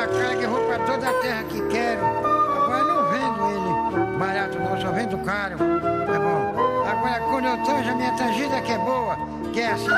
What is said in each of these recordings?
Eu boto a cara que vou pra toda a terra que quero. Agora não vendo ele barato não, só vendo caro. Tá bom. Agora quando eu tanjo a minha tangida que é boa, que é assim.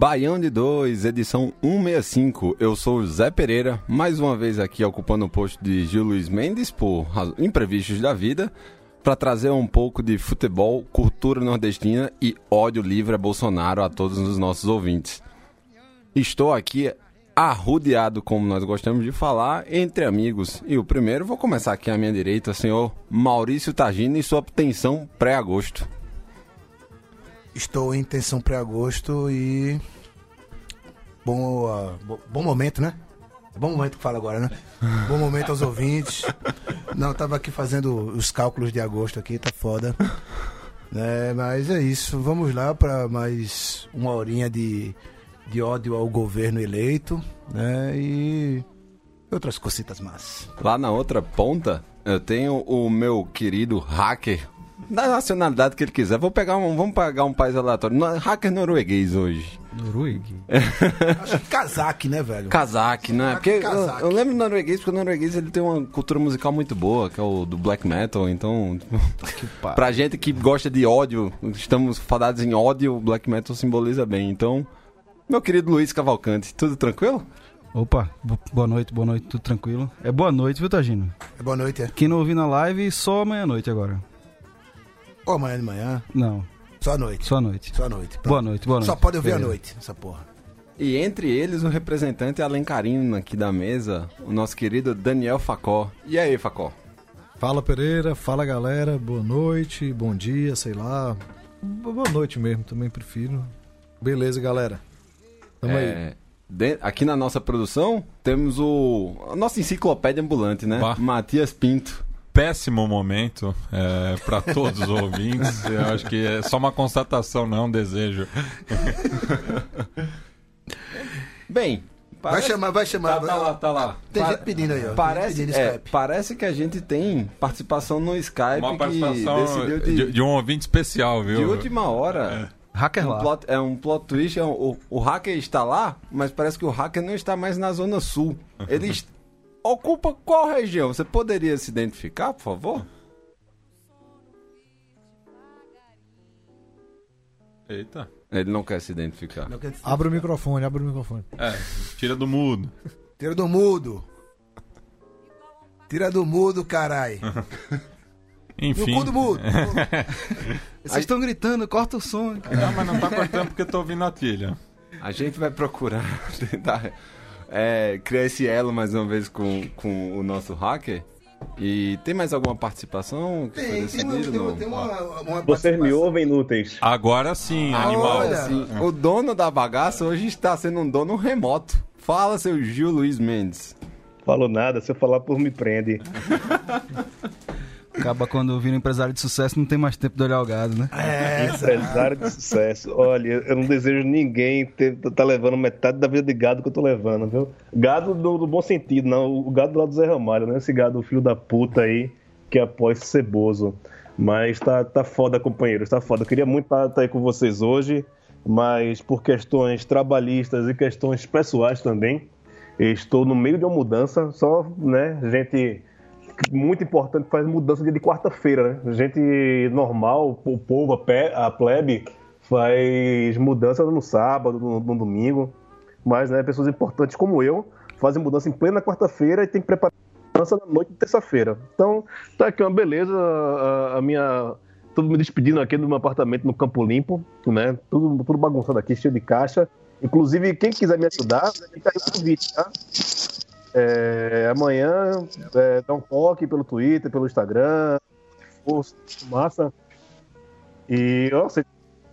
Baião de 2, edição 165. Eu sou o Zé Pereira, mais uma vez aqui ocupando o posto de Gil Luiz Mendes por imprevistos da vida, para trazer um pouco de futebol, cultura nordestina e ódio livre a Bolsonaro a todos os nossos ouvintes. Estou aqui arrudeado, como nós gostamos de falar, entre amigos. E o primeiro, vou começar aqui à minha direita, senhor Maurício Tagino e sua tensão pré-agosto. Estou em tensão pré-agosto e. Bom, ah, bo- bom momento, né? É bom momento que fala agora, né? bom momento aos ouvintes. Não, eu tava aqui fazendo os cálculos de agosto aqui, tá foda. Né, mas é isso, vamos lá para mais uma horinha de, de ódio ao governo eleito, né? E outras cositas más. Lá na outra ponta, eu tenho o meu querido hacker, da nacionalidade que ele quiser. Vou pegar um, vamos pegar um país aleatório. No- Hacker norueguês hoje. Noruega. Acho que casaque, né, velho? Kazakh, né? Porque eu, eu lembro do norueguês, porque o norueguês ele tem uma cultura musical muito boa, que é o do black metal. Então, pra gente que gosta de ódio, estamos fadados em ódio, o black metal simboliza bem. Então, meu querido Luiz Cavalcante, tudo tranquilo? Opa, bo- boa noite, boa noite, tudo tranquilo? É boa noite, viu, Tagino? É boa noite, é. Quem não ouviu na live, só amanhã-noite agora. Ou amanhã de manhã, Não, só à noite. só à noite. Só à noite. Pronto. Boa noite, boa noite. Só pode ouvir à noite, essa porra. E entre eles, o representante alencarino aqui da mesa, o nosso querido Daniel Facó. E aí, Facó? Fala Pereira, fala galera, boa noite, bom dia, sei lá. Bo- Boa noite mesmo, também prefiro. Beleza, galera. Tamo aí. É, de- aqui na nossa produção, temos o a nossa enciclopédia ambulante, né? Bah. Matias Pinto. Péssimo momento é, para todos os ouvintes. Eu acho que é só uma constatação, não é um desejo. Bem, Vai parece- chamar, vai chamar. Tá, tá lá, tá lá. Tem Pa- gente pedindo aí, ó. Parece, é, parece que a gente tem participação no Skype Uma que participação decidiu de, de, de um ouvinte especial, viu? de última hora. Hacker Um lá. plot- é um plot twist. é um- o, o hacker está lá, mas parece que o hacker não está mais na Zona Sul. Ele est- ocupa qual região? Você poderia se identificar, por favor? Eita. Ele não quer se identificar. Abre o microfone, abre o microfone. É, tira do mudo. Tira do mudo. Tira do mudo, carai. No Enfim. cu do mudo. Vocês estão gritando, corta o som. Não, mas não tá cortando porque eu tô ouvindo a trilha. A gente vai procurar tentar é, criar esse elo mais uma vez com, com o nosso hacker. E tem mais alguma participação que foi Tem, tem, tem, uma, não? tem uma, Vocês me ouvem inúteis. Agora sim, animal. Olha. Sim, o dono da bagaça hoje está sendo um dono remoto. Fala, seu Gil Luiz Mendes. Falo nada, se eu falar por me prende. Acaba quando vira um empresário de sucesso, não tem mais tempo de olhar o gado, né? É, Empresário de sucesso. Olha, eu não desejo ninguém ter, tá levando metade da vida de gado que eu tô levando, viu? Gado do, do bom sentido, não. O gado do lado do Zé Ramalho, né? Esse gado filho da puta aí que apoia esse ceboso. Mas tá, tá foda, companheiros, tá foda. Eu queria muito estar aí com vocês hoje, mas por questões trabalhistas e questões pessoais também, estou no meio de uma mudança, só, né, gente muito importante faz mudança dia de quarta-feira, né? Gente normal, o povo, a, pe- a plebe, faz mudança no sábado, no, no domingo. mas né, pessoas importantes como eu fazem mudança em plena quarta-feira e tem que preparar mudança na noite de terça-feira. Então, tá aqui uma beleza, a, a minha. Tudo me despedindo aqui do meu apartamento no Campo Limpo, né? Tudo, tudo bagunçado aqui, cheio de caixa. Inclusive, quem quiser me ajudar, fica aí o convite, tá? É, amanhã, é, dá um toque pelo Twitter, pelo Instagram. Força, massa. E, nossa,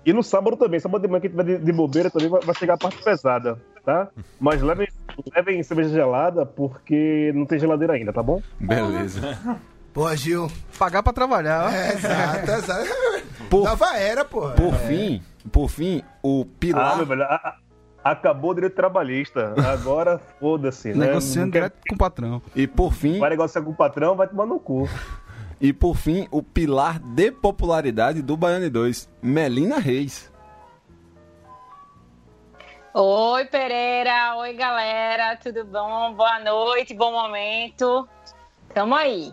e no sábado também, sábado de manhã que tiver de, de bobeira também vai, vai chegar a parte pesada, tá? Mas levem, levem cerveja gelada porque não tem geladeira ainda, tá bom? Beleza. Pô, Gil. Pagar pra trabalhar, ó. É, exato, exato. Por- Dava era, pô. Por fim, por fim, o Ah, pilar. meu velho, a- a- acabou o direito trabalhista. Agora foda-se, né? Negociando quer- direto com o patrão. E por fim, Vai negociar com o patrão, vai tomar no cu. e por fim, o pilar de popularidade do Baiane 2, Melina Reis. Oi, Pereira. Oi, galera. Tudo bom? Boa noite, bom momento. Tamo aí.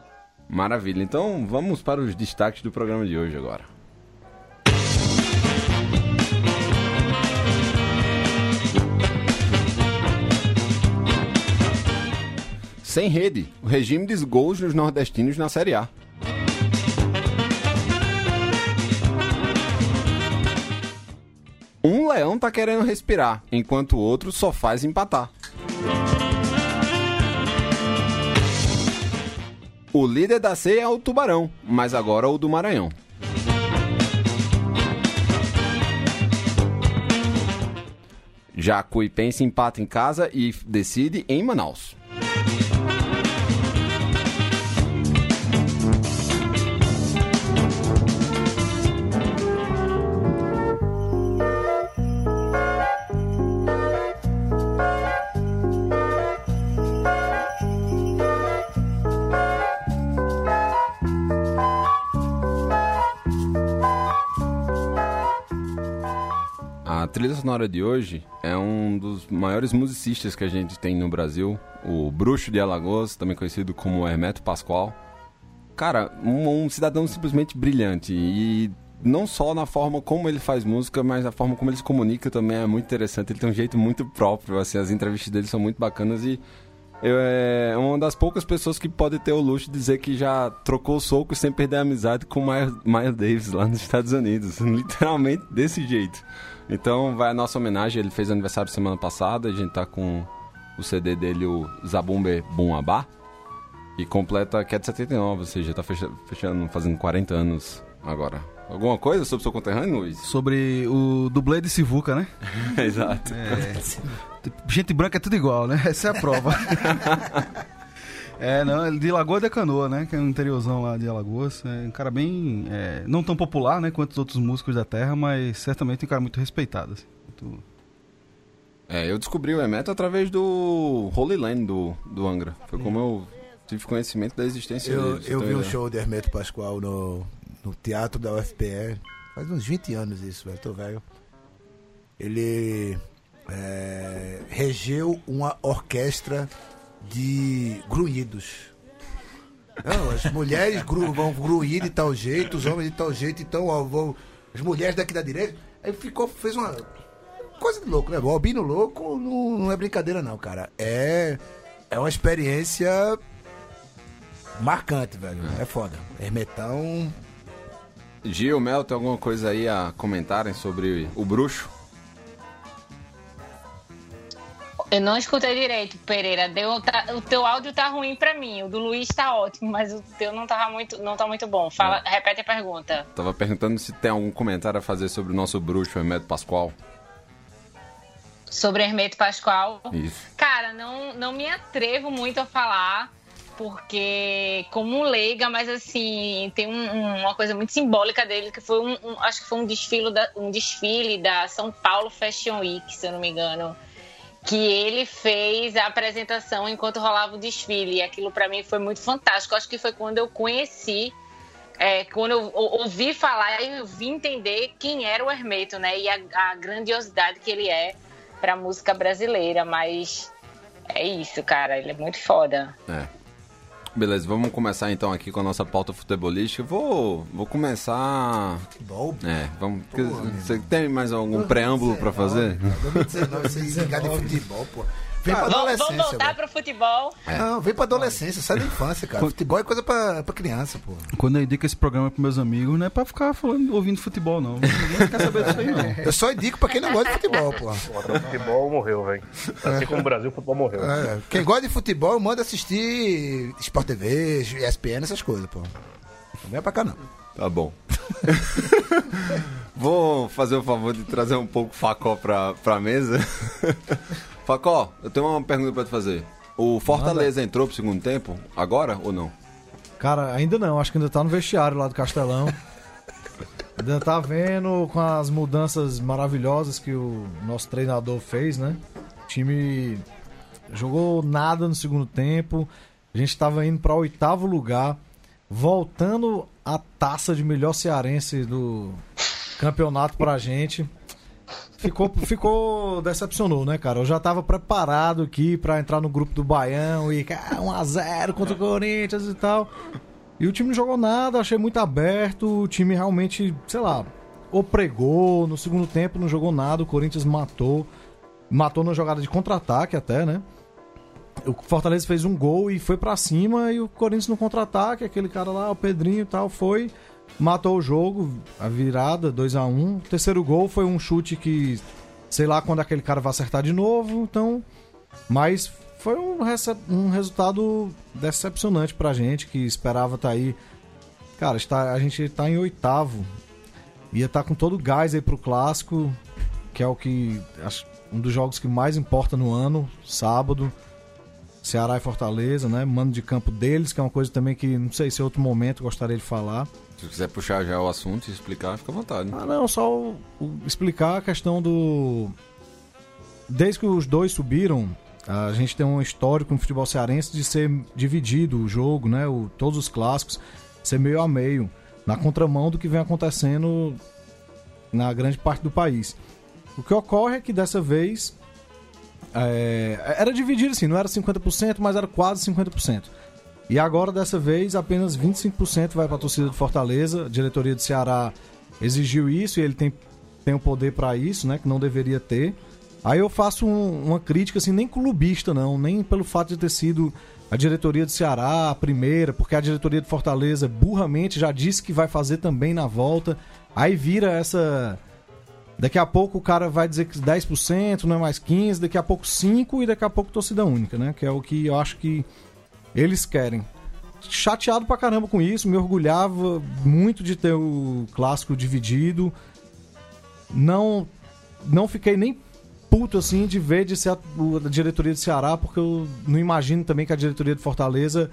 Maravilha. Então, vamos para os destaques do programa de hoje agora. Sem rede, o regime dos gols dos nordestinos na Série A. Um leão tá querendo respirar, enquanto o outro só faz empatar. O líder da C é o Tubarão, mas agora o do Maranhão. Já Cuipense empata em casa e decide em Manaus. Trilha sonora de hoje é um dos maiores musicistas que a gente tem no Brasil, o Bruxo de Alagoas, também conhecido como Hermeto Pascoal. Cara, um, um cidadão simplesmente brilhante e não só na forma como ele faz música, mas na forma como ele se comunica também é muito interessante. Ele tem um jeito muito próprio, assim, as entrevistas dele são muito bacanas e eu, é uma das poucas pessoas que pode ter o luxo de dizer que já trocou soco sem perder a amizade com o Miles Davis lá nos Estados Unidos. Literalmente desse jeito. Então vai a nossa homenagem. Ele fez aniversário semana passada. A gente tá com o CD dele, o Zabumbe Bum Abá. E completa que é de 79, ou seja, tá fecha- fechando, fazendo 40 anos agora. Alguma coisa sobre o seu conterrâneo, Luiz? Sobre o dublê de Sivuca, né? Exato. Gente branca é tudo igual, né? Essa é a prova. é, não, ele de Lagoa da Canoa, né? Que é um interiorzão lá de Alagoas. É um cara bem. é, não tão popular, né? Quanto os outros músicos da terra, mas certamente um cara muito respeitado. assim. Muito- É, eu descobri o Emeto através do Holy Land do, do Angra. Foi como eu tive conhecimento da existência Eu, dele. eu vi um show de Hermeto Pascoal no, no teatro da UFPE. Faz uns 20 anos isso, velho. Tô velho. Ele é, regeu uma orquestra de grunhidos. Não, as mulheres gru, vão grunhir de tal jeito, os homens de tal jeito, então ó, vão, as mulheres daqui da direita. Aí ficou, fez uma coisa de louco, né? O Albino louco não, não é brincadeira, não, cara. É, é uma experiência marcante, velho. É foda. Hermetão. Gil, Mel, tem alguma coisa aí a comentarem sobre o bruxo? Eu não escutei direito, Pereira. Deu, tá- o teu áudio tá ruim pra mim. O do Luiz tá ótimo, mas o teu não tá muito, não tá muito bom. Fala, repete a pergunta. Tava perguntando se tem algum comentário a fazer sobre o nosso bruxo, Hermeto Pascoal. Sobre Hermeto Pascoal. Isso. Cara, não, não me atrevo muito a falar, porque como leiga, mas assim, tem um- um- uma coisa muito simbólica dele, que foi um, um- acho que foi um desfile, da, um desfile da São Paulo Fashion Week, se eu não me engano. Que ele fez a apresentação enquanto rolava o desfile. E aquilo pra mim foi muito fantástico. Acho que foi quando eu conheci é, quando eu ou- ouvi falar, eu vi entender quem era o Hermeto, né? E a, a grandiosidade que ele é pra música brasileira. Mas é isso, cara. Ele é muito foda. É. Beleza, vamos começar então aqui com a nossa pauta futebolística. Vou, vou começar. Futebol? É, vamos. Amigo. Você tem mais algum preâmbulo pra fazer? 2019, você ligar de futebol, pô. Vem pra Vamos, vamos adolescência. voltar velho. pro futebol. Não, vem pra adolescência, sai da infância, cara. Futebol é coisa pra, pra criança, pô. Quando eu indico esse programa pros meus amigos, não é pra ficar falando, ouvindo futebol, não. Ninguém quer saber disso aí, não. Eu só indico pra quem não gosta de futebol, pô. O futebol morreu, velho. Assim como o Brasil, o futebol morreu. É, quem gosta de futebol, manda assistir Sport TV, ESPN, essas coisas, pô. Não vem pra cá, não. Tá bom. Vou fazer o favor de trazer um pouco Facó pra, pra mesa. Facó, eu tenho uma pergunta pra te fazer. O Fortaleza entrou pro segundo tempo, agora ou não? Cara, ainda não, acho que ainda tá no vestiário lá do Castelão. ainda tá vendo com as mudanças maravilhosas que o nosso treinador fez, né? O time jogou nada no segundo tempo. A gente tava indo pra oitavo lugar, voltando a taça de melhor cearense do campeonato pra gente. Ficou, ficou decepcionou, né, cara? Eu já tava preparado aqui pra entrar no grupo do Baião e cara, 1x0 contra o Corinthians e tal. E o time não jogou nada, achei muito aberto. O time realmente, sei lá, ou pregou. No segundo tempo não jogou nada. O Corinthians matou. Matou na jogada de contra-ataque até, né? O Fortaleza fez um gol e foi pra cima. E o Corinthians no contra-ataque, aquele cara lá, o Pedrinho e tal, foi. Matou o jogo, a virada, 2 a 1 O terceiro gol foi um chute que, sei lá quando aquele cara vai acertar de novo. Então, mas foi um, um resultado decepcionante pra gente, que esperava estar aí. Cara, está, a gente tá em oitavo. Ia estar com todo o gás aí pro clássico, que é o que. acho- um dos jogos que mais importa no ano, sábado. Ceará e Fortaleza, né? Mano de campo deles, que é uma coisa também que não sei se em outro momento gostaria de falar. Se quiser puxar já o assunto e explicar, fica à vontade. Ah, não, só explicar a questão do. Desde que os dois subiram, a gente tem um histórico no futebol cearense de ser dividido o jogo, né? O, todos os clássicos, ser meio a meio, na contramão do que vem acontecendo na grande parte do país. O que ocorre é que dessa vez é, era dividido assim, não era 50%, mas era quase 50%. E agora, dessa vez, apenas 25% vai para a torcida do Fortaleza. A diretoria do Ceará exigiu isso e ele tem, tem o poder para isso, né? Que não deveria ter. Aí eu faço um- uma crítica, assim, nem clubista, não. Nem pelo fato de ter sido a diretoria do Ceará a primeira, porque a diretoria do Fortaleza burramente já disse que vai fazer também na volta. Aí vira essa. Daqui a pouco o cara vai dizer que 10%, não é mais 15%, daqui a pouco 5% e daqui a pouco torcida única, né? Que é o que eu acho que eles querem. Chateado pra caramba com isso, me orgulhava muito de ter o clássico dividido. Não não fiquei nem puto assim de ver de ser a, a diretoria do Ceará, porque eu não imagino também que a diretoria de Fortaleza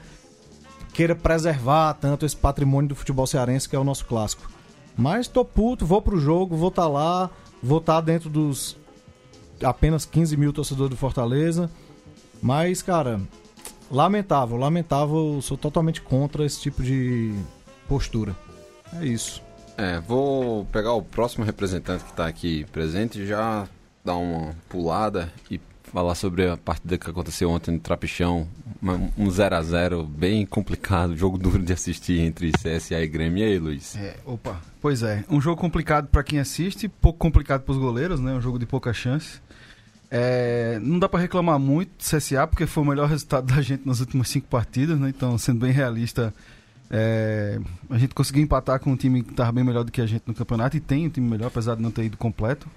queira preservar tanto esse patrimônio do futebol cearense que é o nosso clássico. Mas tô puto, vou pro jogo, vou estar lá, vou estar dentro dos apenas 15 mil torcedores do Fortaleza. Mas, cara, lamentável, lamentável, sou totalmente contra esse tipo de postura. É isso. É, vou pegar o próximo representante que está aqui presente e já dar uma pulada e falar sobre a partida que aconteceu ontem no Trapichão. Um 0 a 0 bem complicado, jogo duro de assistir entre CSA e Grêmio. E aí, Luiz? É, opa. Pois é, um jogo complicado pra quem assiste, pouco complicado pros goleiros, né? Um jogo de pouca chance. É, não dá pra reclamar muito do CSA, porque foi o melhor resultado da gente nas últimas cinco partidas, né? Então, sendo bem realista, é, a gente conseguiu empatar com um time que tava bem melhor do que a gente no campeonato, e tem um time melhor, apesar de não ter ido completo.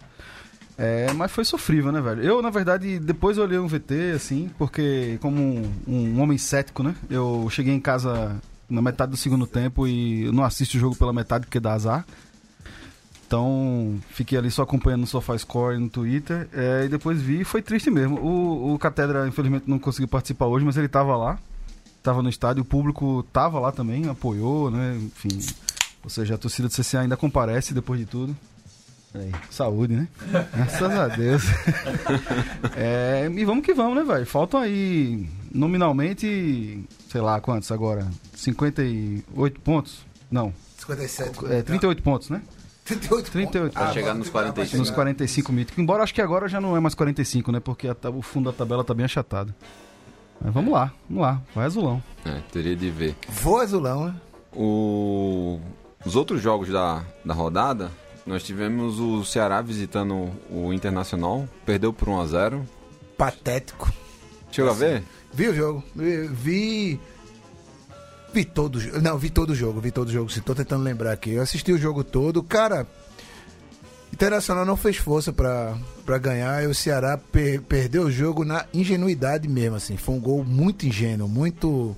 É, mas foi sofrível, né, velho? Eu, na verdade, depois olhei um VT, assim, porque como um, um homem cético, né? Eu cheguei em casa na metade do segundo tempo e não assisto o jogo pela metade porque dá azar. Então, fiquei ali só acompanhando no SofaScore e no Twitter. é, e depois vi e foi triste mesmo. O, o Catedra, infelizmente, não conseguiu participar hoje, mas ele tava lá. Tava no estádio, o público tava lá também, apoiou, né? Enfim. Ou seja, a torcida do CCA ainda comparece depois de tudo. Aí, saúde, né? Graças a Deus. É, e vamos que vamos, né, velho? Faltam aí, nominalmente, sei lá quantos agora? 58 pontos? Não, 57. é 38 pontos, né? 38. 38. Pra chegar nos 45. Nos 45 míticos. Embora acho que agora já não é mais 45, né? Porque a o fundo da tabela tá bem achatado. Mas vamos lá, vamos lá. Vai azulão. É, teria de ver. Vou azulão, né? O- Os outros jogos da, da rodada, nós tivemos o Ceará visitando o Internacional, perdeu por 1x0. Patético. Chegou a ver? Vi o jogo. Vi. Vi, todo o jogo. Não, vi todo o jogo. Vi todo o jogo. Tô tentando lembrar aqui. Eu assisti o jogo todo. Cara, Internacional não fez força pra ganhar. E o Ceará per- perdeu o jogo na ingenuidade mesmo, assim. Foi um gol muito ingênuo, muito.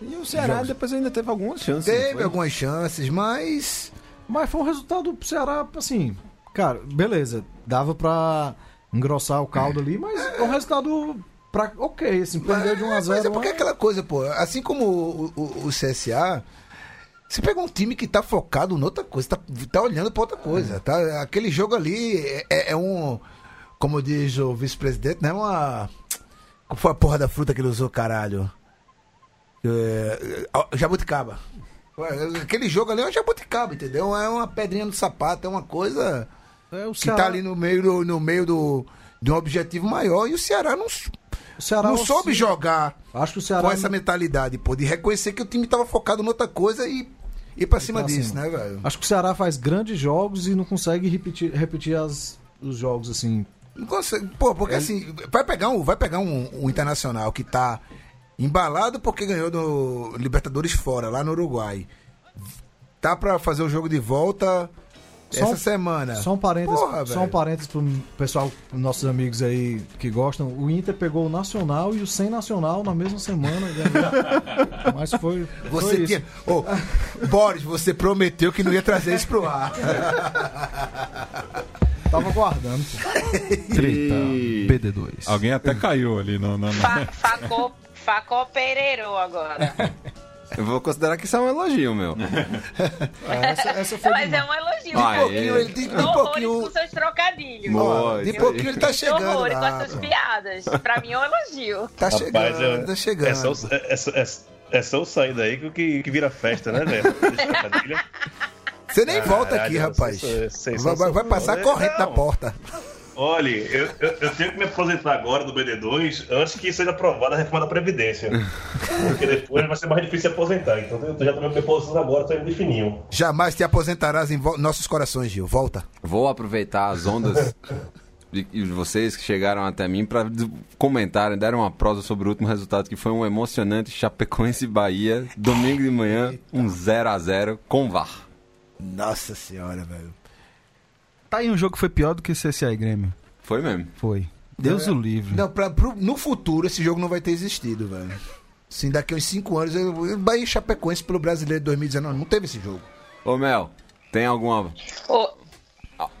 E o Ceará Jogos. depois ainda teve algumas chances. Teve algumas chances, mas. Mas foi um resultado pro Ceará, assim, cara, beleza, dava pra engrossar o caldo ali, mas é um resultado pra, ok, assim, perdeu de 1 a 0 Mas é porque é aquela coisa, pô. Assim como o, o, o CSA, você pega um time que tá focado noutra coisa, tá, tá olhando pra outra coisa. Tá? Aquele jogo ali é, é um. Como diz o vice-presidente, não é uma. Qual foi a porra da fruta que ele usou, caralho? É, é, jabuticaba. Aquele jogo ali é um jabuticaba, entendeu? É uma pedrinha no sapato, é uma coisa É, o que Ceará, tá ali no meio, do, no meio do, de um objetivo maior e o Ceará não, Ceará não soube oscila. jogar Acho que o Ceará com essa mentalidade, pô, de reconhecer que o time tava focado noutra coisa e ir pra cima pra disso, cima. né, velho? Acho que o Ceará faz grandes jogos e não consegue repetir, repetir as, os jogos assim. Não consegue, pô, porque assim, vai pegar um, vai pegar um, um internacional que tá embalado porque ganhou do Libertadores fora, lá no Uruguai. Tá pra fazer o jogo de volta Só essa um- semana. Só um parênteses, Porra, só um parênteses pro pessoal, nossos amigos aí que gostam. O Inter pegou o Nacional e o Sem Nacional na mesma semana. ganhou. Mas foi. foi Você isso. tinha. Ô, Boris, você prometeu que não ia trazer isso pro ar. Tava guardando. pô. Treta. BD2. Alguém até caiu ali no. no- no- Fa facou, facou Pereirou agora. Eu vou considerar que isso é um elogio, meu. Essa, essa foi Mas é um elogio. Ah, De pouquinho, é. ele, de, de Horrores pouquinho. com seus trocadilhos. Boa, de pouquinho ele tá chegando. Horrores com lá, essas pô. piadas. Pra mim é um elogio. Tá Rapaz, chegando, é, tá chegando. é só, é, é, só- é, só eu sair daí que, que, vira festa, né, velho? Você nem volta aqui, rapaz. Vai, vai- vai passar corrente na porta. Olha, eu, eu, eu tenho que me aposentar agora do BD2 antes que seja aprovada a reforma da Previdência. Porque depois vai ser mais difícil se aposentar. Então eu já tô me aposentando agora, tô indo fininho. Jamais te aposentarás em vo- nossos corações, Gil. Volta. Vou aproveitar as ondas de, de vocês que chegaram até mim para comentarem, deram uma prosa sobre o último resultado, que foi um emocionante Chapecoense e Bahia, domingo de manhã, um 0 a 0 com VAR. Nossa senhora, velho. Tá aí um jogo que foi pior do que CSA e Grêmio. Foi mesmo. Foi. Deus o livre. Não, pra, pro- no futuro esse jogo não vai ter existido, velho. Sim, daqui a uns 5 anos, eu, Bahia e Chapecoense pelo Brasileiro de 2019, não teve esse jogo. Ô Mel, tem alguma Ô,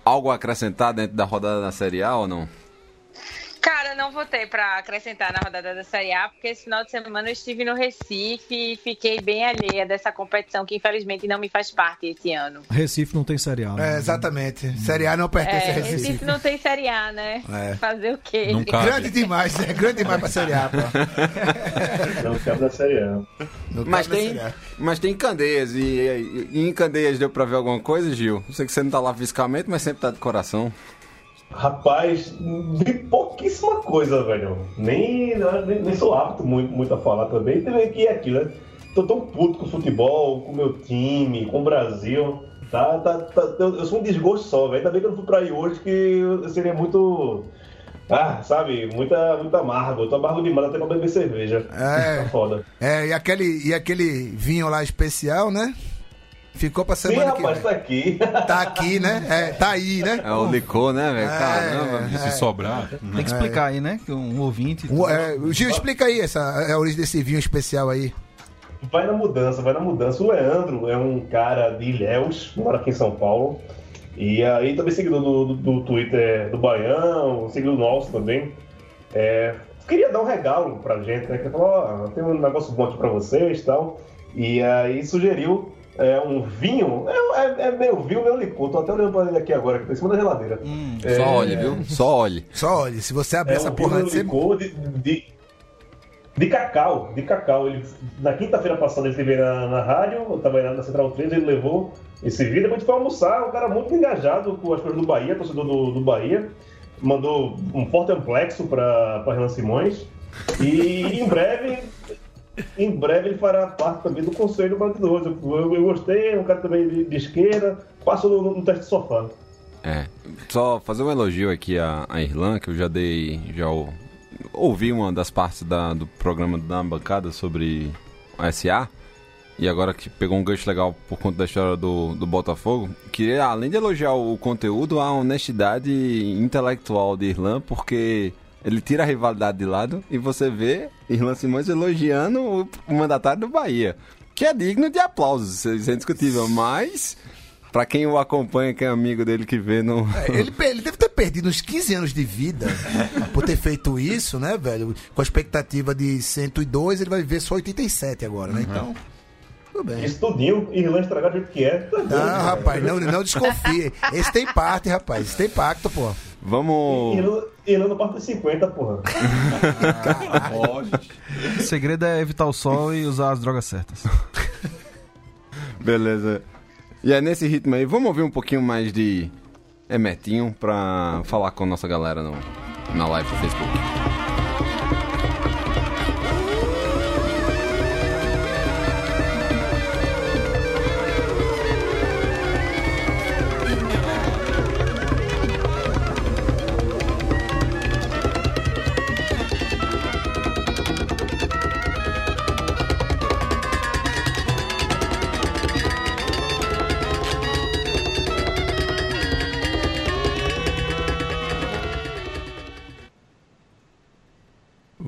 algo a acrescentar dentro da rodada da Série A ou não? Cara, eu não votei pra acrescentar na rodada da Série A, porque esse final de semana eu estive no Recife e fiquei bem alheia dessa competição que infelizmente não me faz parte esse ano. Recife não tem Série A. né? É, exatamente. Série A não pertence É, a Recife. Recife não tem Série A, né? É. Fazer o quê? Não cabe. Grande demais, é grande demais pra Série A, pô. Não cabe da Série A. Não Mas tem, mas tem Candeias e, e- e em Candeias deu pra ver alguma coisa, Gil? Eu sei que você não tá lá fisicamente, mas sempre tá de coração. Rapaz, vi pouquíssima coisa, velho. Nem, nem, nem sou apto muito, muito a falar também. Também que é aquilo, né? Tô tão puto com o futebol, com o meu time, com o Brasil. Tá, tá, tá, eu, eu sou um desgosto só, velho. Ainda bem que eu não fui pra aí hoje, que eu seria muito. Ah, sabe, muita, muito amargo. Eu tô amargo demais até pra beber cerveja. É. Tá foda. É, e aquele, e aquele vinho lá especial, né? Ficou pra Sim, semana que rapaz, vem. tá aqui. Tá aqui, né? É, tá aí, né? É o licor, né, velho? É. Caramba. E se sobrar. Tem que explicar aí, né? Que um ouvinte. O- é, Gil, explica aí essa, a origem desse vinho especial aí. Vai na mudança, vai na mudança. O Leandro é um cara de Ilhéus, mora aqui em São Paulo. E aí também seguidor do, do, do Twitter do Baião, seguidor nosso também. É, queria dar um regalo pra gente, né? Que falou, ó, tem um negócio bom aqui pra vocês e tal. E aí sugeriu é, um vinho. É, é, é meio vinho, meio licor. Tô até olhando pra ele aqui agora, que tá em cima da geladeira. É, Só olhe, viu? Só olhe. Só olha, se você abrir é essa um porra vinho de licor de, de, de cacau, de cacau. Ele, na quinta-feira passada ele esteve na, na rádio, eu tava na, na Central 3, ele levou esse vídeo, depois a gente foi almoçar, um cara muito engajado com as coisas do Bahia, torcedor do, do Bahia, mandou um forte amplexo para Renan Simões. E em breve, em breve ele fará parte também do conselho do Banco 12. Eu, eu, gostei, é um cara também de, de esquerda, passo no, no teste de sofá. É, só fazer um elogio aqui à, à Irlã, que eu já dei, já ou- ouvi uma das partes da- do programa da bancada sobre o SA, e agora que pegou um gancho legal por conta da história do, do Botafogo, queria, além de elogiar o conteúdo, a honestidade intelectual de Irlã, porque ele tira a rivalidade de lado e você vê Irlã Simões elogiando o, mandatário do Bahia, que é digno de aplausos, isso é indiscutível, mas... Pra quem o acompanha, que é amigo dele que vê no. É, Ele, ele deve ter perdido uns 15 anos de vida por ter feito isso, né, velho? Com a expectativa de 102, ele vai viver só 87 agora, né? Então, tudo bem. Isso tudinho, Irlanda estragado do jeito que é. Tá doido, Não, rapaz, não, não desconfie. Esse tem parte, rapaz. Esse tem pacto, pô. Vamos. Irlanda parte dos 50, porra. O segredo é evitar o sol e usar as drogas certas. Beleza. E é nesse ritmo aí, vamos ouvir um pouquinho mais de Emetinho pra falar com a nossa galera no, na live do Facebook.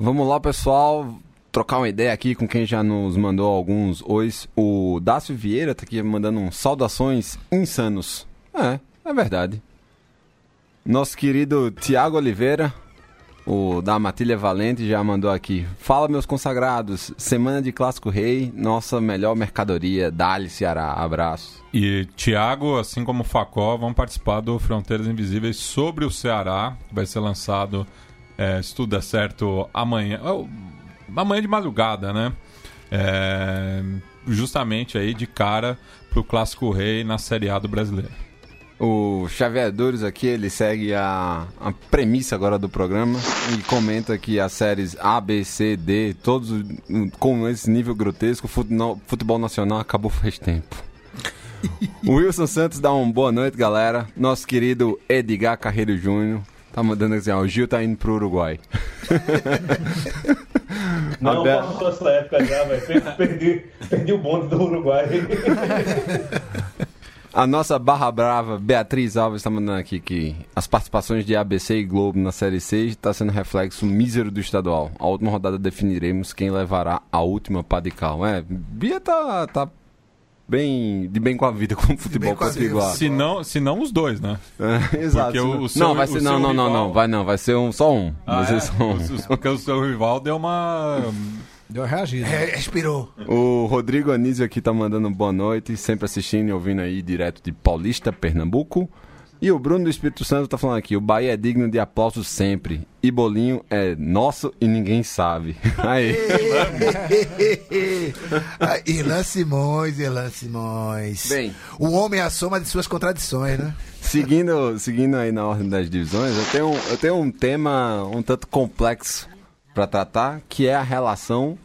Vamos lá, pessoal. Trocar uma ideia aqui com quem já nos mandou alguns ois. O Dácio Vieira tá aqui mandando um saudações insanos. É, é verdade. Nosso querido Tiago Oliveira, o da Matilha Valente, já mandou aqui. Fala, meus consagrados. Semana de Clássico Rei, nossa melhor mercadoria. Dali Ceará. Abraço. E Thiago, assim como Facó, vão participar do Fronteiras Invisíveis sobre o Ceará, que vai ser lançado, é, se tudo der certo, amanhã. oh, amanhã de madrugada, né? É, justamente aí de cara pro Clássico Rei na Série A do Brasileiro. O Xavier Dures aqui, ele segue a, a premissa agora do programa e comenta que as séries A, B, C, D, todos com esse nível grotesco, o fut- no- futebol nacional acabou faz tempo. O Wilson Santos dá uma boa noite, galera. Nosso querido Edgar Carreiro Júnior tá mandando assim, ó, o Gil tá indo pro Uruguai. Não, Abel- passou essa época já, velho. Per- Perdi, perdi o bonde do Uruguai. A nossa barra brava, Beatriz Alves, está mandando aqui que as participações de ABC e Globo na Série C está sendo reflexo mísero do estadual. A última rodada definiremos quem levará a última pá de cal. É, Bia tá, tá bem de bem com a vida com o futebol potiguar. Se não, se não os dois, né? É, exato. O- o seu- não, vai ser o não, não, não, rival- não, vai não, vai ser um só um. Ah, vai ser é? só um. Os- Porque o seu rival deu uma. Deu uma reagida. É, respirou. O Rodrigo Anísio aqui tá mandando boa noite, sempre assistindo e ouvindo aí direto de Paulista, Pernambuco. E o Bruno do Espírito Santo tá falando aqui, o Bahia é digno de aplausos sempre. E Bolinho é nosso e ninguém sabe. Aí. Irlan Simões, Irlan Simões. Bem. O homem é a soma de suas contradições, né? seguindo, seguindo aí na ordem das divisões, eu tenho, eu tenho um tema um tanto complexo pra tratar, que é a relação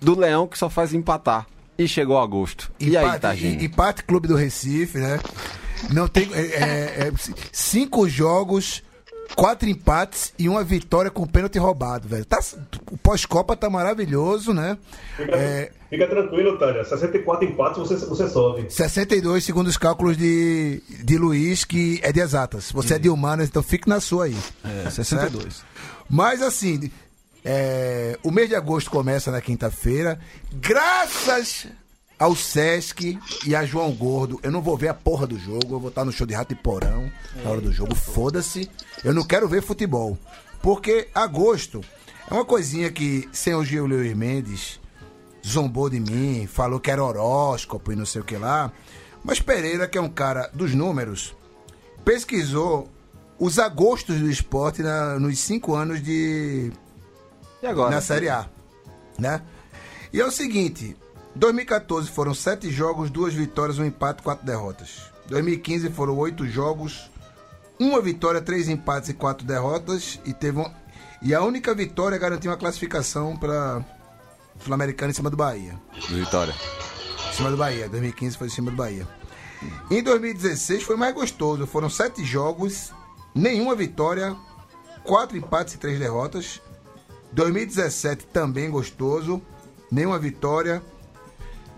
do Leão que só faz empatar. E chegou agosto. E aí, Empate- Tadinho? e- Empate Clube do Recife, né? Não tem. é, é, é, cinco jogos, quatro empates e uma vitória com pênalti roubado, velho. Tá, o pós-Copa tá maravilhoso, né? Fica, É, fica tranquilo, Tânia. 64 empates você, você sobe. 62, segundo os cálculos de, de Luiz, que é de exatas. Você é de humanas, então fique na sua aí. É, 62. Mas assim, é, o mês de agosto começa na quinta-feira. Graças ao Sesc e a João Gordo, eu não vou ver a porra do jogo. Eu vou estar no show de Rato e Porão na hora do jogo. Foda-se. Eu não quero ver futebol. Porque agosto é uma coisinha que, sem o Gil Luiz Mendes, zombou de mim, falou que era horóscopo e não sei o que lá. Mas Pereira, que é um cara dos números, pesquisou os agostos do esporte na- nos cinco anos de E agora? na Série A, né? E é o seguinte, 2014 foram sete jogos, duas vitórias, um empate, quatro derrotas. 2015 foram oito jogos, uma vitória, três empates e quatro derrotas e teve um... E a única vitória garantiu uma classificação para Sul-Americana em cima do Bahia. Vitória. Em cima do Bahia. 2015 foi em cima do Bahia. Em 2016 foi mais gostoso. Foram sete jogos, nenhuma vitória, quatro empates e três derrotas. 2017 também gostoso, nenhuma vitória,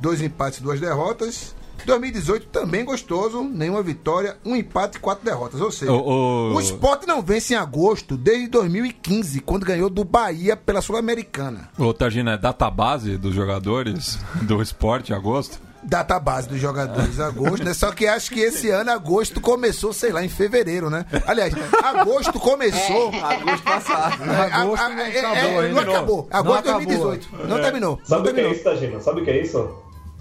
dois empates e duas derrotas. 2018 também gostoso, nenhuma vitória, um empate e quatro derrotas. Ou seja, O- o- o esporte não vence em agosto desde 2015, quando ganhou do Bahia pela Sul-Americana. Ô, Targina, é database dos jogadores do esporte em agosto? Database dos jogadores agosto, né? Só que acho que esse ano agosto começou, sei lá, em fevereiro, né? Aliás, agosto começou. Agosto passado. É, Agosto a- não a- é, acabou é, não acabou. Não Agosto de acabou. 2018. Não terminou. Não Sabe o que é isso, Tagina? Sabe o que é isso?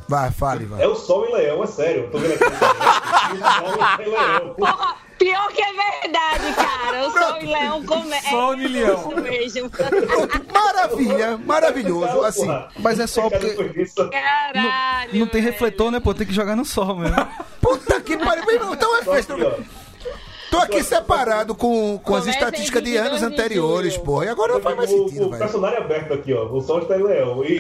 Vai, fale, vai. É o Sol e Leão, é sério. Tô vendo aqui. o Sol e Leão. Porra, pior que é verdade, cara. O Sol e Leão come... Sol e é Leão. isso mesmo. Maravilha, maravilhoso. Assim, Mas é só porque Caralho. não tem velho. refletor, né, pô? Tem que jogar no sol mesmo. puta que pariu. Então é festa. Tô aqui separado com, com as estatísticas de 22 anos anteriores, pô. E agora não faz mais o, sentido, o velho. personagem aberto aqui, ó. O Sol está em Leão. E.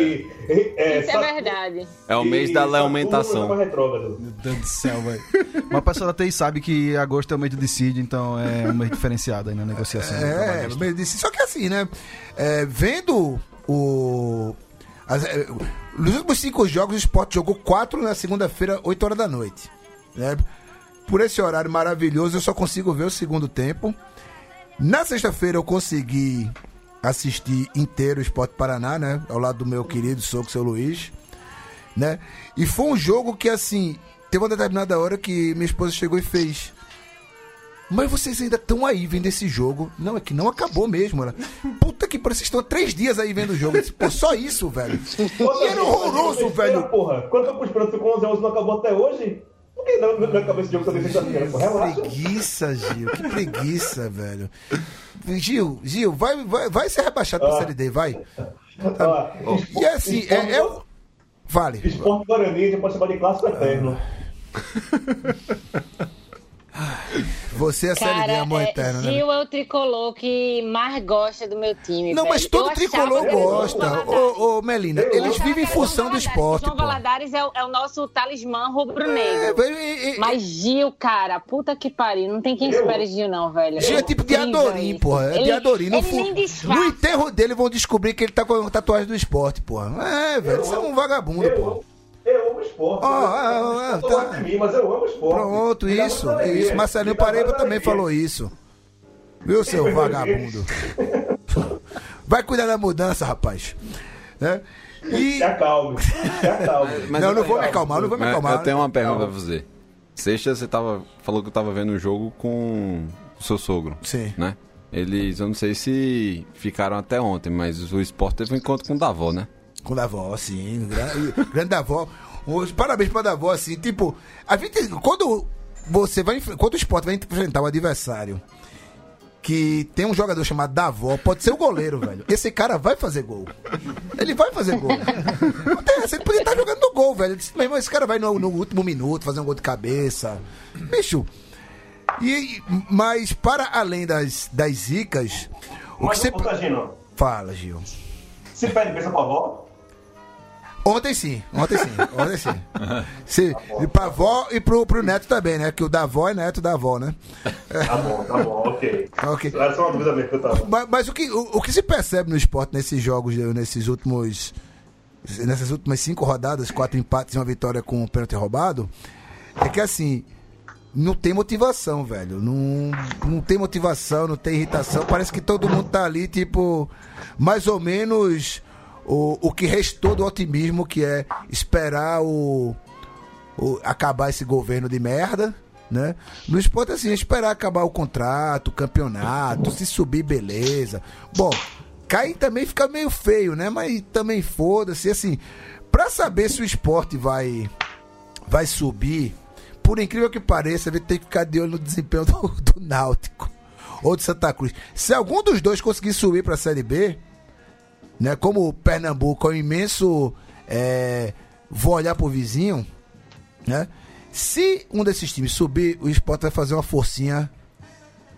e- é, Isso é verdade. É o mês da e leumentação. é. Meu Deus do céu, velho. Mas a pessoa da TI sabe que agosto é o mês do decídio, então é um mês diferenciado aí na negociação. do É, trabalhista. mas disse- só que assim, né? é, vendo o. as- é, nos últimos cinco jogos, o Sport jogou quatro na segunda-feira, 8 horas da noite. né? Por esse horário maravilhoso, eu só consigo ver o segundo tempo. Na sexta-feira, eu consegui assistir inteiro o Sport Paraná, né? Ao lado do meu querido Soco, seu Luiz. Né? E foi um jogo que, assim, teve uma determinada hora que minha esposa chegou e fez. Mas vocês ainda estão aí vendo esse jogo. Não, é que não acabou mesmo. Ela, Puta que pariu, vocês estão três dias aí vendo o jogo. Eu disse, Pô, só isso, velho. E era horroroso, velho. Porra, quanto tempo esperando com 11 anos não acabou até hoje? Por que não, não acabou esse jogo também sexta-feira? Relaxa. Preguiça, Gil. Que preguiça, velho. Gil, Gil, vai, vai, vai ser rebaixado pra Ah. Série D, vai. Ó, E assim, é, é o. Vale. Esporte Guarani, gente pode chamar de clássico eterno. Você é a Série Cara, amor é, eterno, né? Gil é o tricolor que mais gosta do meu time. Não, velho. mas todo Eu tricolor gosta. Ô, ô, Melina, Eu eles vivem em função do esporte, João. Valadares é, o- é o nosso talismã É, rubro-negro. e- Mas Gil, cara, puta que pariu. Não tem quem espere Gil, não, velho. Gil é tipo de Adorim, porra. É de Adorim. No, fu- no enterro dele vão descobrir que ele tá com a tatuagem do esporte, porra. É, velho, isso é um vagabundo, porra. Eu, amo esporte. Ah, eu, ah, eu tô tá. de mim, mas eu amo esporte. Pronto, Obrigado isso, isso. Marcelinho Obrigado Pareba também falou isso. Viu, seu vagabundo? Vai cuidar da mudança, rapaz. Né? E. Se acalme. Se acalme. Mas não, eu- não vou me acalmar, não vou me acalmar. eu tenho uma pergunta pra fazer. Sexta você tava, falou que tava vendo o jogo com o seu sogro, Sim. né? Eles, eu não sei se ficaram até ontem, mas o Sport teve um encontro com o Davó, né? Com o Davó, sim. Grande, grande Davó. Os parabéns pra Davó, assim. Tipo, a gente, quando você vai. Quando o esporte vai enfrentar o adversário que tem um jogador chamado Davó, pode ser o goleiro, velho. Esse cara vai fazer gol. Ele vai fazer gol. Não tem essa, ele podia estar jogando no gol, velho. Disse, Meu irmão, esse cara vai no, no último minuto fazer um gol de cabeça. Bicho. E, mas, para além das, das zicas, o que Mas, você. ô, Tagino, Fala, Gil. se pede pensa pra avó? Ontem sim, ontem sim, ontem sim. sim e pra avó e pro, pro neto também, né? Que o da avó é neto da avó, né? Tá bom, tá bom, ok. Ok. Era só uma dúvida mesmo que eu tava. Mas, mas o, que, o, o que se percebe no esporte nesses jogos, nesses últimos. Nessas últimas cinco rodadas, quatro empates e uma vitória com o pênalti roubado, é que assim. Não tem motivação, velho. Não, não tem motivação, não tem irritação. Parece que todo mundo tá ali, tipo, mais ou menos o, o que restou do otimismo, que é esperar o, o- acabar esse governo de merda, né? No esporte, assim, é esperar acabar o contrato, o campeonato, se subir, beleza. Bom, cair também fica meio feio, né? Mas também foda-se, assim, pra saber se o esporte vai, vai subir, por incrível que pareça, a tem que ficar de olho no desempenho do, do Náutico ou do Santa Cruz. Se algum dos dois conseguir subir pra Série B, né? Como o Pernambuco é um imenso. é, vou olhar pro vizinho, né? Se um desses times subir, o esporte vai fazer uma forcinha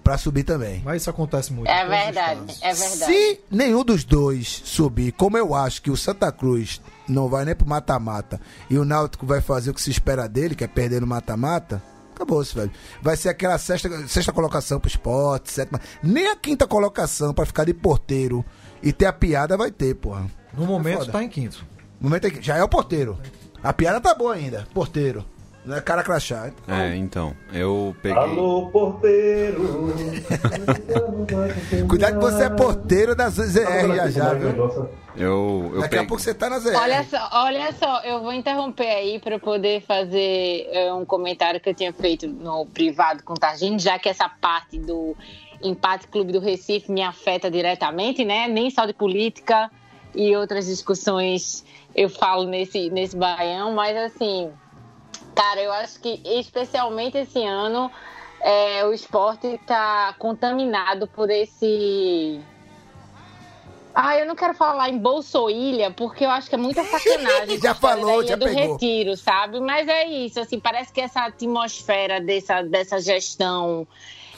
pra subir também. Mas isso acontece muito. É verdade, é verdade. Se nenhum dos dois subir, como eu acho que o Santa Cruz não vai nem pro mata-mata e o Náutico vai fazer o que se espera dele, que é perder no mata-mata, acabou-se, velho. Vai ser aquela sexta, sexta colocação pro esporte, sétima. Nem a quinta colocação pra ficar de porteiro e ter a piada vai ter, porra. No momento foda. tá em quinto. No momento é já é o porteiro. A piada tá boa ainda, porteiro. Não é cara crachá. É, então, eu peguei. Alô, porteiro. Cuidado que você é porteiro da ZR já já, viu? Eu, eu Daqui a peguei. pouco você tá na ZR. Olha só, olha só, eu vou interromper aí para poder fazer é, um comentário que eu tinha feito no privado com o Targino, já que essa parte do empate Clube do Recife me afeta diretamente, né? Nem só de política e outras discussões eu falo nesse, nesse baião, mas assim, cara, eu acho que especialmente esse ano é, o esporte está contaminado por esse ah, eu não quero falar em Bolsoilha, porque eu acho que é muita sacanagem. Já falou, já do pegou. Retiro, sabe? Mas é isso, assim, parece que essa atmosfera dessa, dessa gestão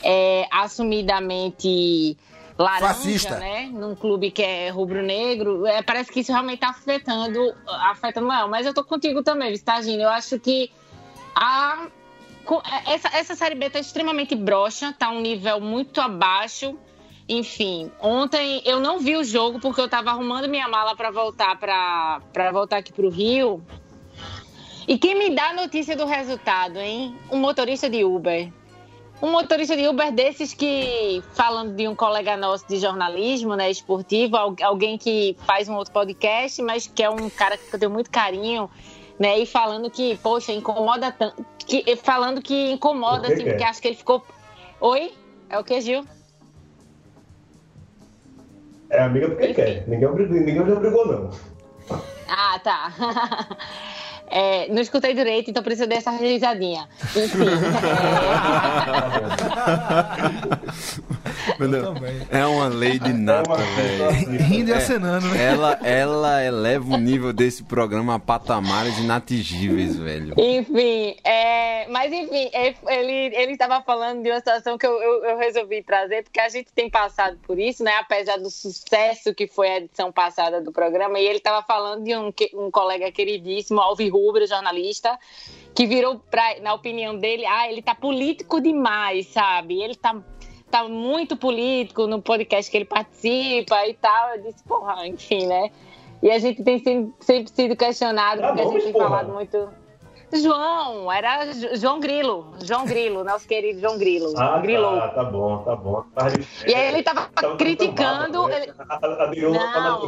é, assumidamente laranja, Fascista. né? Num clube que é rubro-negro, é, parece que isso realmente tá afetando, afetando o Léo. Mas eu tô contigo também, Vistagino. Eu acho que a, co- essa, essa Série B tá extremamente broxa, tá um nível muito abaixo. Enfim, ontem eu não vi o jogo porque eu tava arrumando minha mala para voltar para voltar aqui pro Rio. E quem me dá a notícia do resultado, hein? Um motorista de Uber. Um motorista de Uber desses que, falando de um colega nosso de jornalismo, né, esportivo, al- alguém que faz um outro podcast, mas que é um cara que eu tenho muito carinho, né, e falando que, poxa, incomoda tanto, que, falando que incomoda, que assim, que é? porque acho que ele ficou... Oi? É o que, Gil? É amiga porque Enfim. quer. Ninguém, ninguém já brigou, não. Ah, tá. É, não escutei direito, então por isso eu dei essa risadinha. Enfim. É uma lei de nata, velho. Rindo e É. acenando, né? Ela, ela eleva o nível desse programa a patamares inatingíveis, velho. Enfim, é, mas enfim, é, ele ele estava falando de uma situação que eu, eu, eu resolvi trazer, porque a gente tem passado por isso, né? Apesar do sucesso que foi a edição passada do programa, e ele estava falando de um, um colega queridíssimo, Alvi Rubro, jornalista, que virou, pra, na opinião dele, ah, ele tá político demais, sabe? Ele tá, tá muito político no podcast que ele participa e tal. Eu disse, porra, enfim, né? E a gente tem sempre, sempre sido questionado, Ah, porque a gente vamos, tem porra. falado muito. João, era Jo- João Grilo. João Grilo, nosso querido João Grilo. Ah, Grilou. tá, tá bom, tá bom. Tá E aí ele tava Tava criticando. né? Ele, Aderiu ao Não.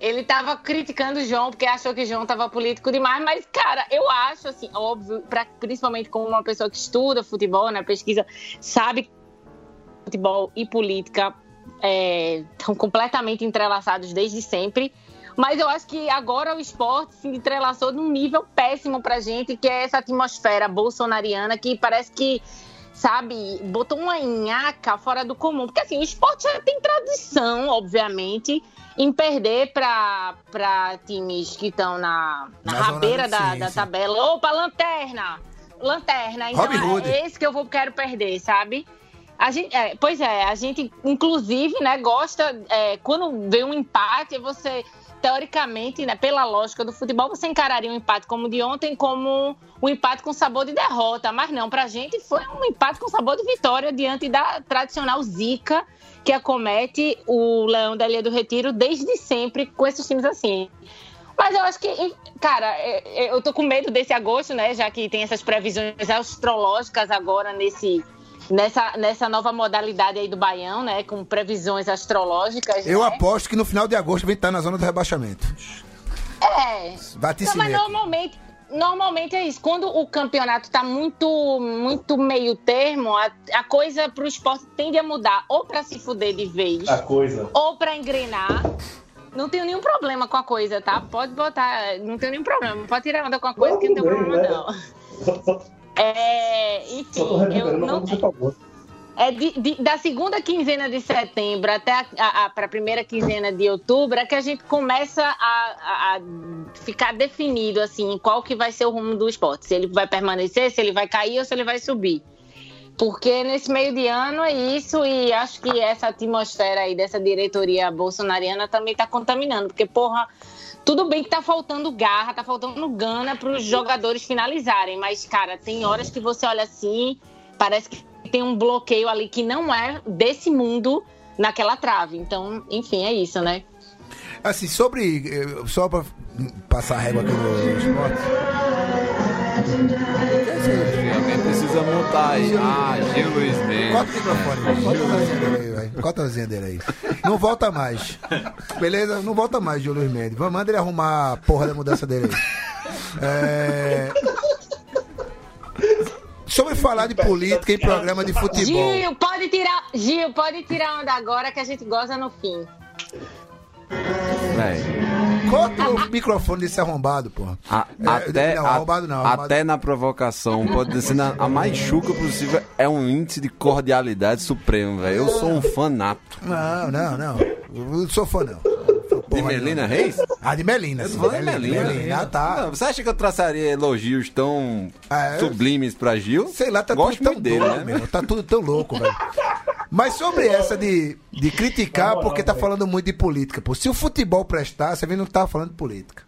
Ele tava criticando o João porque achou que o João tava político demais, mas, cara, eu acho, assim, óbvio, pra, principalmente como uma pessoa que estuda futebol, né, pesquisa, sabe que futebol e política estão completamente entrelaçados desde sempre. Mas eu acho que agora o esporte se entrelaçou num nível péssimo pra gente, que é essa atmosfera bolsonariana que parece que, sabe, botou uma nhaca fora do comum. Porque assim, o esporte já tem tradição, obviamente, em perder pra times que estão na, na, Na rabeira da, da tabela. Opa, lanterna! Lanterna. Então Robin é esse que eu vou quero perder, sabe? A gente, é, pois é, a gente, inclusive, né, gosta. é, quando vê um empate, você, teoricamente, né, pela lógica do futebol, você encararia um empate como o de ontem como um empate com sabor de derrota. Mas não, pra gente foi um empate com sabor de vitória diante da tradicional zica que acomete o Leão da Ilha do Retiro desde sempre com esses times assim. Mas eu acho que, cara, é- é- eu tô com medo desse agosto, né? Já que tem essas previsões astrológicas agora nesse, nessa, nessa nova modalidade aí do Baião, né? Com previsões astrológicas. Eu né? aposto que no final de agosto vem estar na zona do rebaixamento. É. Não, mas normalmente, normalmente é isso. Quando o campeonato tá muito, muito meio termo, a, a coisa pro esporte tende a mudar. Ou pra se fuder de vez. A coisa. ou pra engrenar. Não tenho nenhum problema com a coisa, tá? Pode botar, não tenho nenhum problema. Pode tirar onda com a coisa que não tem problema, né? não. É, enfim, tô eu não, como você falou. é de- de- da segunda quinzena de setembro até a, a, a primeira quinzena de outubro é que a gente começa a, ficar definido assim qual que vai ser o rumo do esporte, se ele vai permanecer, se ele vai cair ou se ele vai subir. Porque nesse meio de ano é isso, e acho que essa atmosfera aí dessa diretoria bolsonariana também tá contaminando. Porque, porra, tudo bem que tá faltando garra, tá faltando gana para os jogadores finalizarem, mas, cara, tem horas que você olha assim, parece que tem um bloqueio ali que não é desse mundo naquela trave. Então, enfim, é isso, né? Assim, sobre. eh, Só pra passar a régua aqui no esporte. Precisa montar aí. Ah, Gil Luiz Mendes. Corta o microfone, corta a vozinha dele aí, velho. Corta a vozinha dele aí. Não volta mais. Beleza? Não volta mais, Gil Luiz Mendes. Vamos, manda ele arrumar a porra da mudança dele aí. É... Sobre falar de política em programa de futebol. Gil, pode tirar, Gil, pode tirar onda agora que a gente goza no fim. Véi, Corta o microfone desse arrombado, porra. a- É, até, não, arrombado não, arrombado. até na provocação, pode ser na, a mais chuca possível, é um índice de cordialidade supremo, velho. Eu sou um fanato. Não, não, não. Eu não sou fã, não. De Melina Reis? Ah, de Melina. Eu sim, de Melina. Melina, ah, tá. Não, você acha que eu traçaria elogios tão Ah, é? sublimes pra Gil? Sei lá, tá Gosto tudo tão dele, doido, né? meu. Tá tudo tão louco, velho. Mas sobre essa de, de criticar porque tá falando muito de política, pô. Se o futebol prestar, você vê não tá falando de política.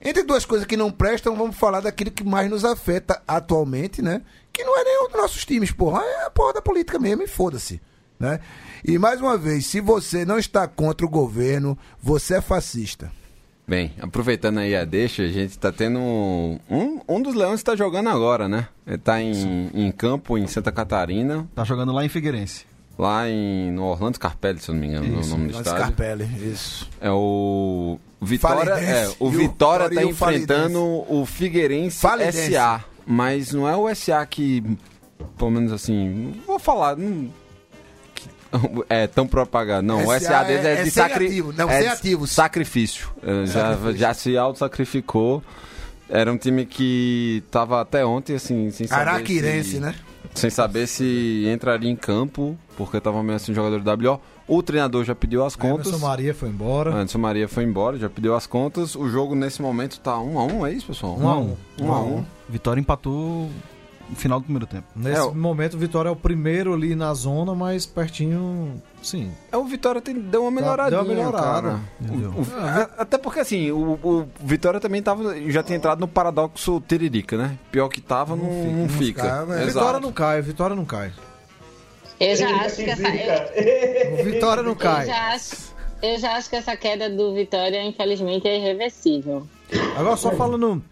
Entre duas coisas que não prestam, vamos falar daquilo que mais nos afeta atualmente, né? Que não é nem os nossos times, porra. É a porra da política mesmo e foda-se. Né? E mais uma vez, se você não está contra o governo, você é fascista. Bem, aproveitando aí a deixa, a gente tá tendo um. Um, um dos leões tá jogando agora, né? Ele tá em, em campo em Santa Catarina, Tá jogando lá em Figueirense. lá em, no Orlando Scarpelli, se eu não me engano, Isso, o nome do estádio. Scarpelli, isso. É o. Vitória, é, o Vitória e tá o enfrentando o Figueirense Falidense. SA. Mas não é o SA que, pelo menos assim, não vou falar, não, é tão propagado. Não, o SA é, é de sem sacri, ativo, não, é sem de ativos. sacrifício. É, Já, já se auto-sacrificou. Era um time que tava até ontem, assim, sem saber Araquirense, se- né? sem saber se entraria em campo, porque tava meio assim, jogador do WO. O treinador já pediu as contas. Emerson Maria foi embora. Anderson Maria foi embora, já pediu as contas. O jogo nesse momento tá 1 a 1 é isso, pessoal? Um a um. 1 a 1 Vitória empatou no final do primeiro tempo. Nesse É, momento, o Vitória é o primeiro ali na zona, mas pertinho. Sim. É, o Vitória tem, deu uma melhoradinha, Deu uma melhorada. O- o- a- até porque assim, o, o Vitória também tava, já tinha entrado no paradoxo Tiririca, né? Pior que tava, não, não fica. ficava, é. Exato. Vitória não cai, Vitória não cai. Eu já acho que essa. Eu, O Vitória não eu cai. já acho, eu já acho que essa queda do Vitória, infelizmente, é irreversível. Agora, só falando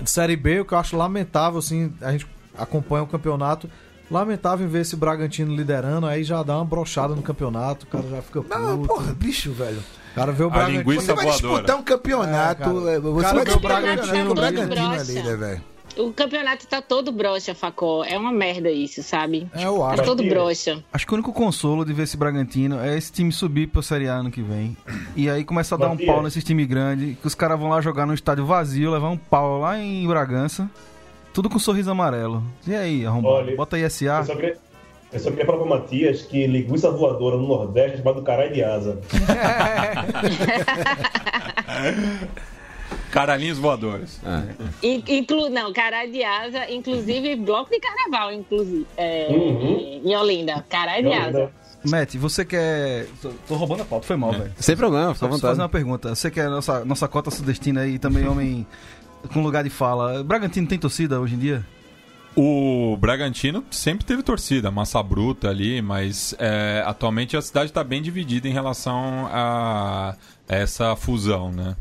de Série B, o que eu acho lamentável, assim, a gente acompanha o campeonato. Lamentável em ver esse Bragantino liderando, aí já dá uma brochada no campeonato, o cara já fica puto. Não, porra, bicho, velho. O cara vê o Bragantino. Você vai voadora. disputar um campeonato. É, cara. é, você Cara, vai o disputar um Bragantino o todo Bragantino ali, né, velho? O campeonato tá todo broxa, Facó. É uma merda isso, sabe? É, eu Tá acho. todo broxa. Acho que o único consolo de ver esse Bragantino é esse time subir pro Série A ano que vem. E aí começar a dar um pau nesses time grande, que os caras vão lá jogar num estádio vazio, levar um pau lá em Bragança. Tudo com sorriso amarelo. E aí, arrombado? Olha, Bota aí SA. Eu só queria, eu só queria falar pro Matias que linguiça voadora no Nordeste é chamado caralho de asa. Caralhinhos voadores. In- Inclu... Não, caralho de asa, inclusive bloco de carnaval, inclusive. É, Uhum. Em Olinda. Caralho de asa. Matt, você quer. Tô, tô roubando a pauta, foi mal, velho. Sem problema, fica Só à vontade. fazer uma pergunta. Você que é nossa, nossa cota sudestina aí, também homem com lugar de fala. Bragantino tem torcida hoje em dia? O Bragantino sempre teve torcida, massa bruta ali, mas é, atualmente a cidade está bem dividida em relação a essa fusão, né?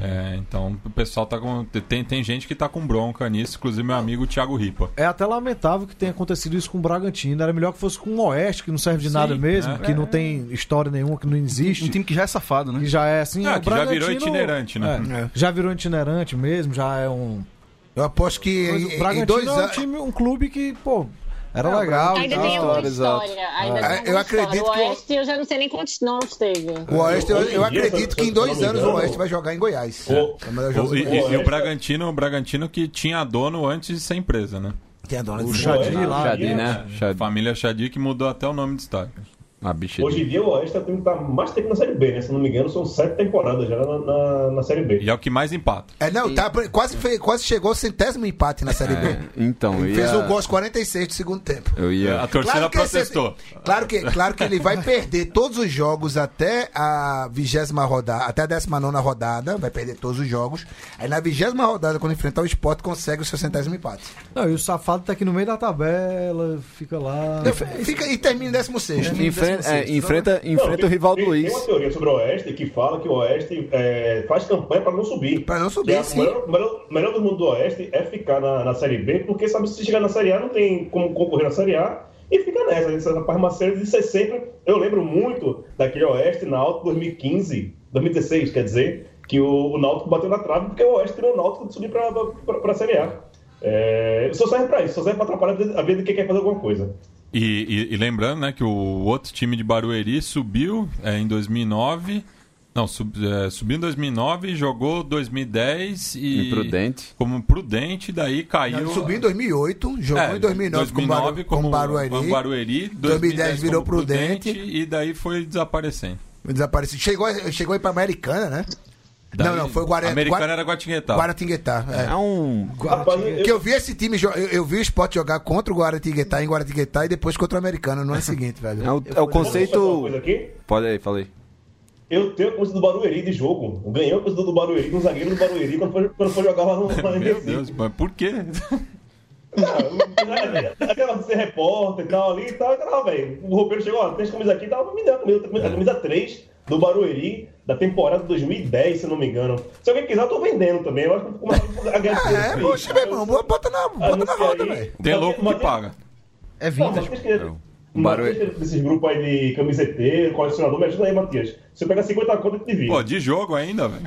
É, então o pessoal tá com. Tem, tem gente que tá com bronca nisso, inclusive meu amigo Thiago Ripa. É até lamentável que tenha acontecido isso com o Bragantino. Era melhor que fosse com o Oeste, que não serve de nada Sim, mesmo, é. que não tem história nenhuma, que não existe. Um time que já é safado, né? Que já é assim. Ah, o que já virou itinerante, né? É, É. Já virou itinerante mesmo, já é um. Eu aposto que Mas em, o Bragantino dois é um, anos. time, um clube que, pô, era É, legal. Ainda tem história, exato. história. Ainda É, tem eu acredito história. que O Oeste, eu já não sei nem quantos nomes teve. O Oeste, eu, eu acredito que em dois anos o Oeste vai jogar em Goiás. o- É o O- e, e- e o Bragantino, o Bragantino que tinha dono antes de ser empresa, né? Tem a dona O de Xadi lá. Xadi, né? Xadi. Família Xadi que mudou até o nome do estádio. A bicha Hoje em dia o Oeste é o time que tá mais tempo na Série B, né? Se não me engano, são sete temporadas já na, na, na Série B. E é o que mais empata. É, não, tá, quase, fe- quase chegou ao centésimo empate na Série B. É, então, eu Fez ia, o gol aos 46 do segundo tempo. eu ia... A torcida que esse- protestou. claro, que, claro que ele vai perder todos os jogos até a vigésima rodada, até a 19 rodada, vai perder todos os jogos. Aí na vigésima rodada, quando enfrentar o Sport, consegue o seu centésimo empate. Não, e o safado tá aqui no meio da tabela, fica lá. Fica, e termina em 16. Enfrenta, é, enfrenta, Não, enfrenta tem- o rival do Luiz. Tem uma teoria sobre o Oeste que fala que o Oeste é, faz campanha para não subir. Pra não subir, é sim. melhor, melhor, melhor do mundo do Oeste é ficar na, na Série B, porque sabe se chegar na Série A não tem como concorrer na Série A e fica nessa. Essa parte uma série de ser sempre. Eu lembro muito daquele Oeste na Alto 2015, 2016, quer dizer, que o, o Náutico bateu na trave porque o Oeste tirou o Náutico de subir para a Série A. É, só serve para isso, só serve para atrapalhar a vida de quem quer fazer alguma coisa. E, e- e lembrando, né, que o outro time de Barueri subiu é, em 2009. Não, sub- é, subiu em 2009, jogou 2010 e. Imprudente. Como prudente, daí caiu. Ele subiu em 2008, jogou É, em 2009, com, Baru, com Barueri. com Barueri, 2010 virou como Prudente. e daí foi desaparecendo. Desaparecido. Chegou, chegou aí pra Americana, né? Daí- não, não, foi o Guarani. Americano era Guatinguetá. Guaratinguetá. É. É um... Eu- Que eu vi esse time, jo- eu, eu vi o Sport jogar contra o Guaratinguetá em Guaratinguetá e depois contra o Americano no ano seguinte, velho. É o, é o conceito... coisa? Pode aí, falei. Eu tenho a camisa do Barueri de jogo. Eu ganhei a camisa do Barueri com o zagueiro do Barueri quando foi, quando foi jogar lá no Meu. Deus, mas por quê? Não, Aquela de ser repórter e tal ali e tal. E tal, velho. O roupeiro chegou, ó, tem essa camisa aqui e tal. Me deu a camisa, a camisa 3 do Barueri da temporada 2010, se eu não me engano. Se alguém quiser, eu tô vendendo também. Eu acho que eu vou começar a ganhar dinheiro É, poxa, meu irmão, bota na, bota na roda, velho. Tem Mas- louco que mas- paga. É Não, vintage. mas pesquisa- O Matias, desses grupos aí de camiseteiro, colecionador, me ajuda aí, Matias. Se eu pegar 50 conto, eu te divido. Pô, de jogo ainda, velho.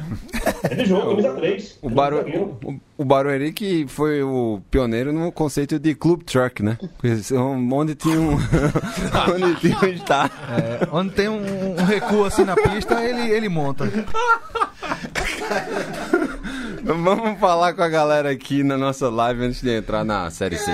É de jogo, camisa 3. O, Baru... o, o Barueri que foi o pioneiro no conceito de club truck, né? Onde tinha um... onde tinha um estádio. É, onde tem um, um recuo assim na pista, ele, ele monta. Vamos falar com a galera aqui na nossa live antes de entrar na Série C.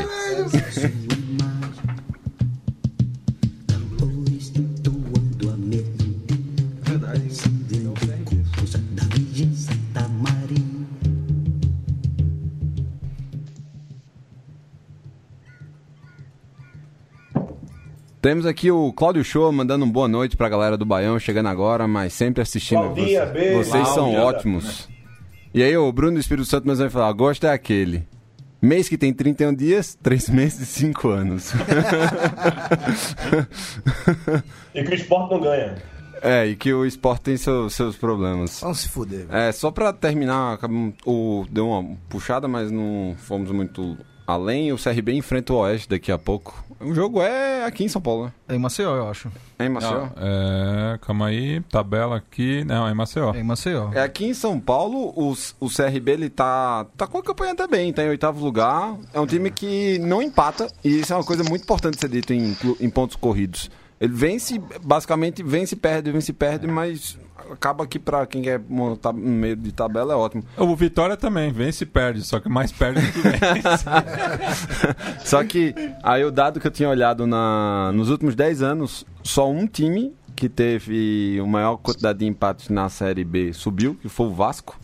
Temos aqui o Cláudio Show mandando um boa noite pra galera do Baião, chegando agora, mas sempre assistindo. Claudinha, Vocês, beijo. vocês são Cláudia. ótimos. E aí, o Bruno do Espírito Santo mas vai falar: gosto é aquele. Mês que tem 31 dias, 3 meses e 5 anos. E que o esporte não ganha. é, e que o esporte tem seu- seus problemas. Vamos se fuder, velho. É, só pra terminar, acabamos- o, deu uma puxada, mas não fomos muito além. O CRB enfrenta o Oeste daqui a pouco. O jogo é aqui em São Paulo, né? É em Maceió, eu acho. É em Maceió? Não, é, calma aí, tabela aqui. Não, é em Maceió. É em Maceió. É aqui em São Paulo, o, o CRB ele tá, tá com a campanha também, tá em oitavo lugar. É um time que não empata, e isso é uma coisa muito importante ser dito em, em pontos corridos. Ele vence, basicamente vence, perde, vence, perde, mas acaba que pra quem quer montar no meio de tabela é ótimo. O Vitória também, vence e perde, só que mais perde do que vence. Só que aí o dado que eu tinha olhado na, nos últimos 10 anos, só um time que teve a maior quantidade de empates na Série B subiu, que foi o Vasco.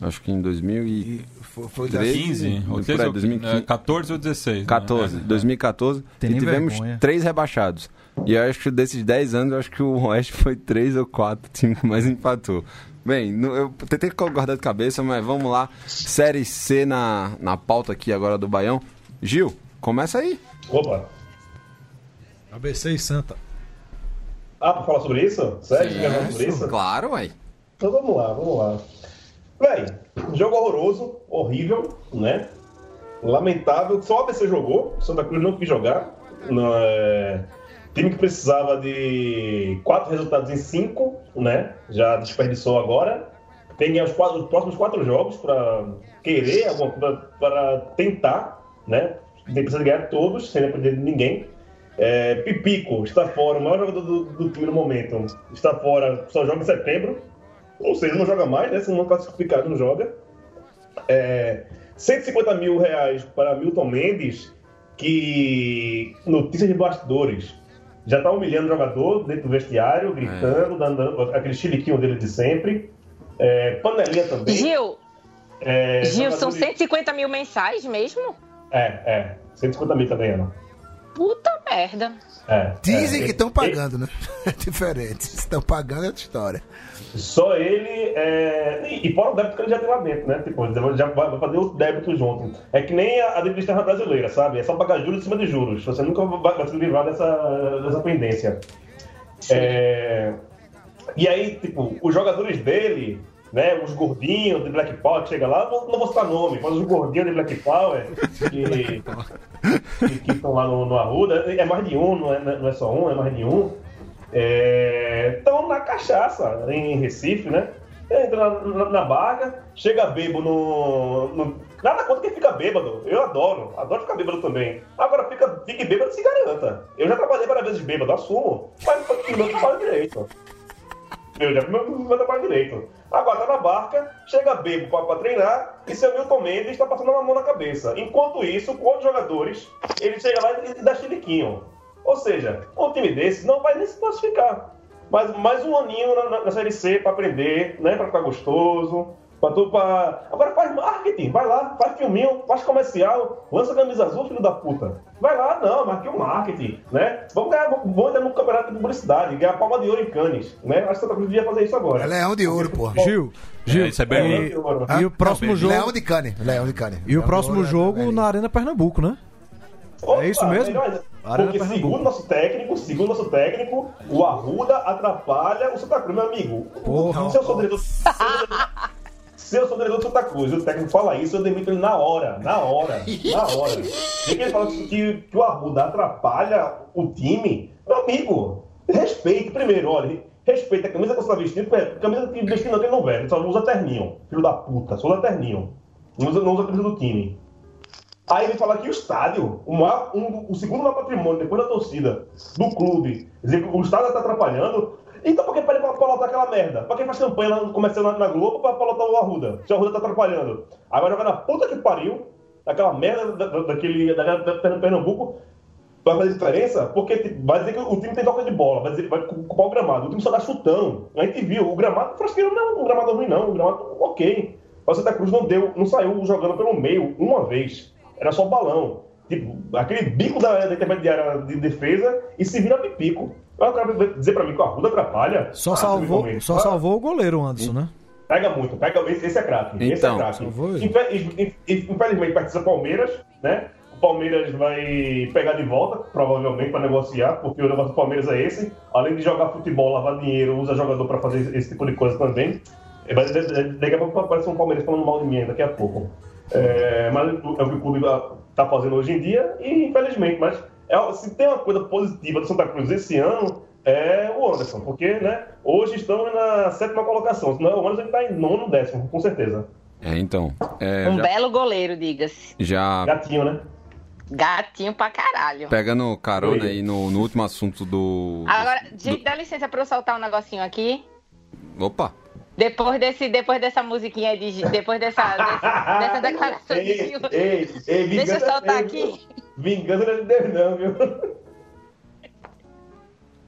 Acho que em 2013. Foi, foi 15, ou por aí, 13, ou- 2015. é, 14 ou 16. né? 14, É. 2014. Tem e tivemos vergonha. três rebaixados. E eu acho que desses 10 anos, eu acho que o Oeste foi três ou quatro times que mais empatou. Bem, eu tentei guardar de cabeça, mas vamos lá. Série C na, na pauta aqui agora do Baião. Gil, começa aí. Opa. ABC e Santa. Ah, pra falar sobre isso? Sério? Quer falar sobre isso? Claro, ué. Então vamos lá, vamos lá. Véi, jogo horroroso, horrível, né? Lamentável. Só o ABC jogou, Santa Cruz não quis jogar. Não, é... Time que precisava de quatro resultados em cinco, né? Já desperdiçou agora. Tem os, quatro- os próximos quatro jogos para querer alguma coisa, para tentar, né? Tem precisa ganhar todos, sem depender de ninguém. É, Pipico está fora, o maior jogador do, do time no momento. Está fora, só joga em setembro. Ou seja, não joga mais, né? Se não classificado, não joga. É, 150 mil reais para Milton Mendes, que. Notícias de bastidores. Já tá humilhando o jogador dentro do vestiário, gritando, dando aquele chiliquinho dele de sempre. É, panelinha também. Gil, É, Gil, são de- 150 mil mensais mesmo? É, é. 150 mil tá ganhando. Puta merda. É, Dizem é. que estão pagando, né? É diferente. Se estão pagando é outra história. Só ele. É... E, e fora o débito que ele já tem lá dentro, né? Tipo, ele já vai vai fazer o débito junto. É que nem a, a dívida externa brasileira, sabe? É só pagar juros em cima de juros. Você nunca vai, vai se livrar dessa, dessa pendência. É... E aí, tipo, os jogadores dele, né? Os gordinhos de Black Power que chega lá, não vou- não vou citar nome, mas os gordinhos de Black Power que estão lá no, no Arruda, é mais de um, não é, não é só um, é mais de um. Estão na cachaça em Recife, né? Entra na, na, na barca, chega bêbado no, no- Nada contra quem fica bêbado. Eu adoro, adoro ficar bêbado também. Agora, fica, fique bêbado se garanta. Eu já trabalhei várias vezes bêbado, assumo. Mas meu trabalho direito. Eu já meu, meu trabalho direito. Agora na barca, chega bêbado pra, pra treinar e seu Milton Mendes tá passando uma mão na cabeça. Enquanto isso, com outros jogadores, ele chega lá e dá chiliquinho. Ou seja, um time desse não vai nem se classificar. Mas mais um aninho na, na- Série C pra aprender, né? Pra ficar gostoso. Pra tu, pra... Agora faz marketing, vai lá, faz filminho, faz comercial, lança camisa azul, filho da puta. Vai lá, não, marque o marketing, né? Vamos ganhar, vamos entrar no campeonato de publicidade, ganhar palma de ouro em Cannes, né? Acho que Santa Cruz devia fazer isso agora. É leão de ouro, pô. Gil, Gil, É, isso é bem- e, e o próximo Não, jogo Leão de cane. Leão de cane. e o próximo jogo é, na Arena Pernambuco, né? Opa, É isso mesmo? Porque segundo nosso técnico, segundo nosso técnico, o Arruda atrapalha o Santa Cruz, meu amigo. Porra. Se eu sou diretor, se eu sou diretor do Santa Cruz e o técnico fala isso, eu demito ele na hora, na hora, na hora. E que ele fala que, que o Arruda atrapalha o time, meu amigo, respeite primeiro, olha. Respeita a camisa que você tá vestindo, porque camisa que vestindo não tem não velho, só usa terninho. Filho da puta, só usa terninho. Não usa, não usa a camisa do time. Aí ele fala que o estádio, o, maior- um- o segundo maior patrimônio depois da torcida do clube, dizer que o estádio está atrapalhando. Então por que ele pra, pra lotar aquela merda? Pra quem faz campanha lá, comercial na, na Globo pra, pra lotar o Arruda? Se o Arruda tá atrapalhando. Aí vai jogar na puta que pariu, daquela merda da, da- daquele, da, da, da Pernambuco, vai fazer diferença, porque tipo, vai dizer que o time tem toca de bola, vai dizer vai culpar o gramado. O time só dá chutão. A gente viu, o gramado, Frasqueiro não é um gramado ruim, não. O gramado, ok. O Santa Cruz não deu, não saiu jogando pelo meio uma vez. Era só balão. Tipo, aquele bico da, da intermediária de defesa e se vira pipico. Aí o cara vai dizer pra mim que o Arruda atrapalha. Só Ah, salvou, só Gomes, salvou o goleiro Anderson, né? Pega muito, pega esse, esse é craque. esse Então, é craque. salvou ele. Infe- inf- inf- Infelizmente participa Palmeiras, né? O Palmeiras vai pegar de volta, provavelmente, para negociar, porque o negócio do Palmeiras é esse. Além de jogar futebol, lavar dinheiro, usa jogador para fazer esse tipo de coisa também. É, mas Daqui a pouco aparece um Palmeiras falando mal de mim, daqui a pouco. É, mas é o que o clube está fazendo hoje em dia, e infelizmente, mas é- se tem uma coisa positiva do Santa Cruz esse ano, é o Anderson, porque né, hoje estamos na sétima colocação, senão o Anderson está em nono, décimo, com certeza. É, então. é, Um já, belo goleiro, diga-se. já Gatinho, né? Gatinho pra caralho. pegando carona Oi. aí no, no último assunto do. Agora, gente, dá licença pra eu soltar um negocinho aqui. Opa! Depois, desse, depois dessa musiquinha de. Depois dessa, desse- dessa declaração de ei, Gil. ei, ei, Deixa eu soltar é aqui. Deus. Vingança não é de Deus, não, viu?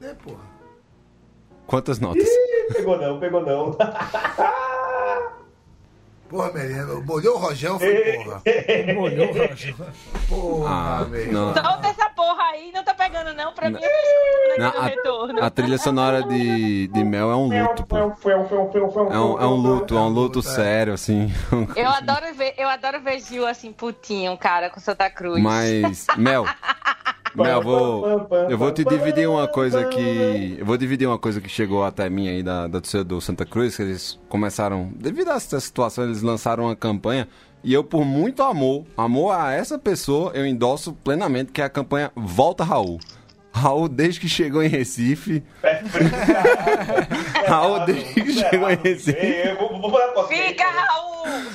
É, porra. Quantas notas? Ih, pegou não, pegou não. Porra, menino. Molhou o rojão, foi porra. Molhou o Roger. Porra, Ah, não. Solta essa porra aí, não tá pegando não, pra mim eu tô Não, retorno. a, a trilha sonora de, de Mel é um luto, pô. É um, é um luto, é um luto sério, assim. Eu adoro ver, eu adoro ver Gil assim, putinho, cara, com Santa Cruz. Mas, Mel, Mel, vou, eu vou te dividir uma coisa que. Eu vou dividir uma coisa que chegou até mim aí da, da torcida do Santa Cruz, que eles começaram. Devido a essa situação, eles lançaram uma campanha. E eu, por muito amor, amor a essa pessoa, eu endosso plenamente que é a campanha Volta Raul. Raul, desde que chegou em Recife. Raul, desde que chegou em Recife. Você. Fica, Raul!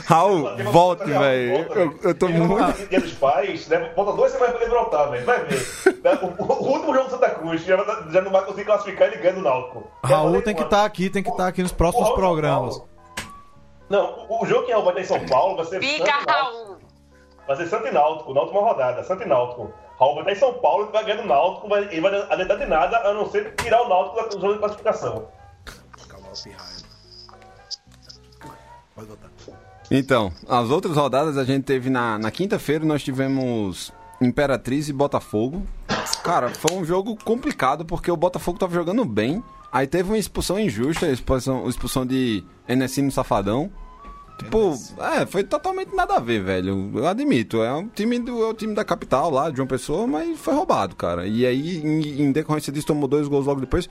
Raul, volte, velho. Eu, eu tô vai muito. voltar Dia dos pais, né? Falta dois semanas pra ele voltar, velho. Vai ver. Né? O, o último jogo do Santa Cruz já, já não vai conseguir classificar ele ganha do Náutico. Raul tem que tá- estar aqui, tem que estar aqui nos próximos programas. Não, o, o jogo que Raul vai ter em São Paulo vai ser Fica. Raul! Vai ser Santo e Náutico, na última rodada, Santo e Náutico. Raul vai estar em São Paulo, ele vai ganhar do Náutico, vai, ele vai adiantar de nada, a não ser tirar o Náutico da zona de classificação. Pode voltar. Então, as outras rodadas a gente teve na, na quinta-feira, nós tivemos Imperatriz e Botafogo. Cara, foi um jogo complicado porque o Botafogo tava jogando bem. Aí teve uma expulsão injusta, expulsão, a expulsão de Enesino Safadão. Tipo, é, foi totalmente nada a ver, velho. Eu admito, é um time do é o time da capital lá, de uma pessoa, mas foi roubado, cara. E aí, em, em decorrência disso, tomou dois gols logo depois.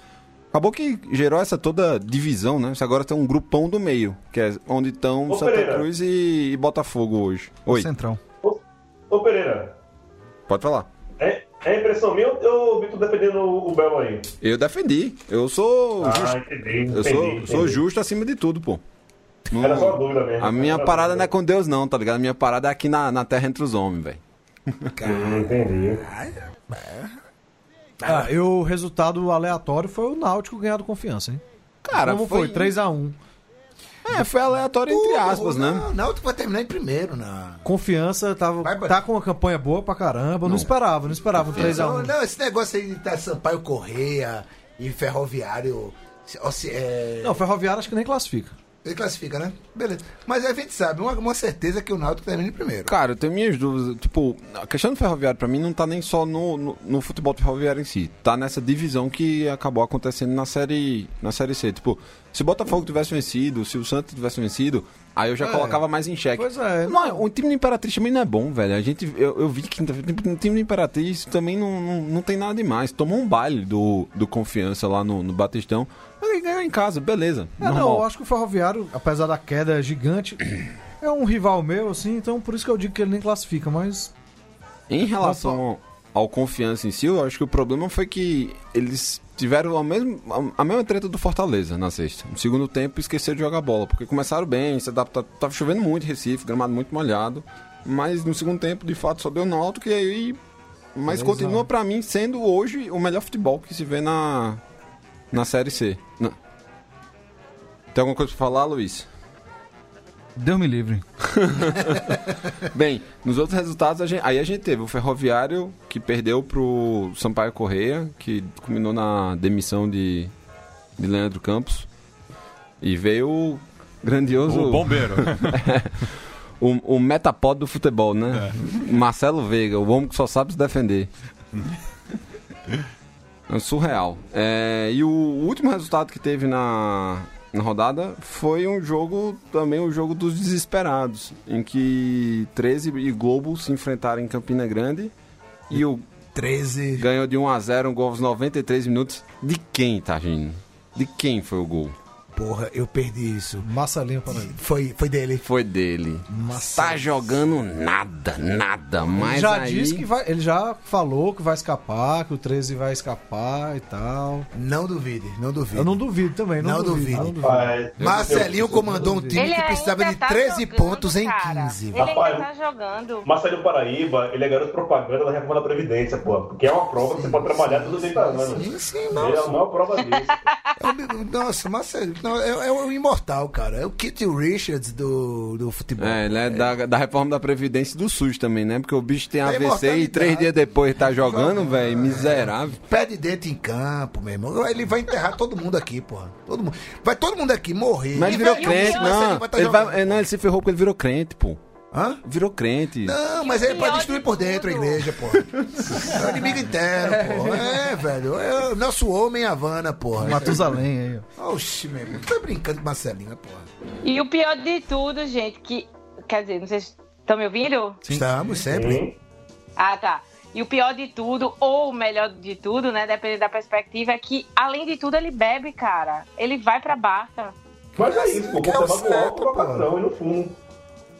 Acabou que gerou essa toda divisão, né? Você agora tem um grupão do meio, que é onde estão Ô, Santa Pereira. Cruz e, e Botafogo hoje. Oi, Centrão. Ô, ô Pereira, pode falar. é, é impressão minha ou eu vi tu defendendo o Belo aí? Eu defendi. Eu sou Ah, justo. entendi. Eu sou, entendi, sou entendi. justo acima de tudo, pô. Não- Era só dúvida mesmo. a minha Era parada não é com Deus, não, tá ligado? A minha parada é aqui na, na terra entre os homens, velho. Entendi. Ah, e o resultado aleatório foi o Náutico ganhar do confiança, hein? Cara, Como foi? 3x1. É, foi aleatório entre aspas, né? Não, Náutico vai terminar em primeiro, na. Confiança tava, Vai, vai. tá com uma campanha boa pra caramba. Não, esperava, não esperava um 3x1. Não, esse negócio aí de tá Sampaio Correia e Ferroviário. se- ó, se- é, Não, Ferroviário acho que nem classifica. Ele classifica, né? Beleza. Mas a gente sabe, uma, uma certeza que o Náutico termina em primeiro. Cara, eu tenho minhas dúvidas. Tipo, a questão do ferroviário pra mim não tá nem só no, no, no futebol do ferroviário em si. Tá nessa divisão que acabou acontecendo na série, na série C. Tipo, se o Botafogo tivesse vencido, se o Santos tivesse vencido, aí eu já É. colocava mais em xeque. Pois é. Não, o time do Imperatriz também não é bom, velho. A gente, eu, eu vi que o time do Imperatriz também não, não, não tem nada demais. Tomou um baile do, do confiança lá no, no Batistão. Ele ganhou em casa, beleza. É, não, eu acho que o Ferroviário, apesar da queda gigante, é um rival meu, assim, então por isso que eu digo que ele nem classifica, mas. Em relação ao confiança em si, eu acho que o problema foi que eles tiveram a mesma, a mesma treta do Fortaleza na sexta. No segundo tempo, esqueceram de jogar bola, porque começaram bem, se adaptaram, tava chovendo muito em Recife, gramado muito molhado, mas no segundo tempo, de fato, só deu Náutico e aí... Mas continua pra mim sendo hoje o melhor futebol que se vê na, na Série C. Na- Tem alguma coisa pra falar, Luiz? Deus me livre. Bem, nos outros resultados, a gente- aí a gente teve o Ferroviário, que perdeu pro Sampaio Correia, que culminou na demissão de, de Leandro Campos. E veio o grandioso. O bombeiro. o, o metapod do futebol, né? Marcelo Veiga, o homem que só sabe se defender. É surreal. É, e o último resultado que teve na, na rodada foi um jogo, também o jogo dos desesperados, em que 13 e Globo se enfrentaram em Campina Grande e o 13. ganhou de 1 a 0 um gol aos 93 minutos. De quem, Targino? De quem foi o gol? Porra, eu perdi isso. Marcelinho para aí. Foi, foi dele. Foi dele. Tá jogando nada, nada. Mas Ele já aí... disse que vai. Ele já falou que vai escapar, que o 13 vai escapar e tal. Não duvide, não duvide. Eu não duvido também, não, Não duvido. duvide. não duvido. Rapaz, Marcelinho comandou um time Ele que precisava ainda de tá 13 jogando, pontos em cara. 15. Ele Rapaz, ainda tá jogando. Marcelo Paraíba, ele é garoto propaganda da reforma da Previdência, pô. Porque é uma prova que você pode trabalhar todos os 80 anos. Sim, sim, Ele é a maior prova disso. É Nossa, Marcelo, não, é, é o imortal, cara. É o Kit Richards do, do futebol. É, ele é da, da reforma da Previdência do SUS também, né? Porque o bicho tem É AVC e três dias depois tá jogando, velho. Miserável. Pé de dentro em campo, meu irmão. Ele vai enterrar todo mundo aqui, porra. Todo mundo. Vai todo mundo aqui morrer. Mas ele virou crente, não. vai tá Ele, jogando. vai, é, não. ele se ferrou porque ele virou crente, pô. Hã? Virou crente. Não, mas ele pode destruir de por dentro a igreja, porra. É o inimigo interno, porra. É, velho. É o nosso homem Havana, porra. Matusalém aí, ó. Oxi, meu irmão. Tu tá brincando com Marcelinho, porra. E o pior de tudo, gente, que. Quer dizer, não sei se estão me ouvindo? Estamos sempre. Sim. Ah, tá. E o pior de tudo, ou o melhor de tudo, né? Dependendo da perspectiva, é que, além de tudo, ele bebe, cara. Ele vai pra barca. Mas é isso, pô. É alto certo, pro patrão e no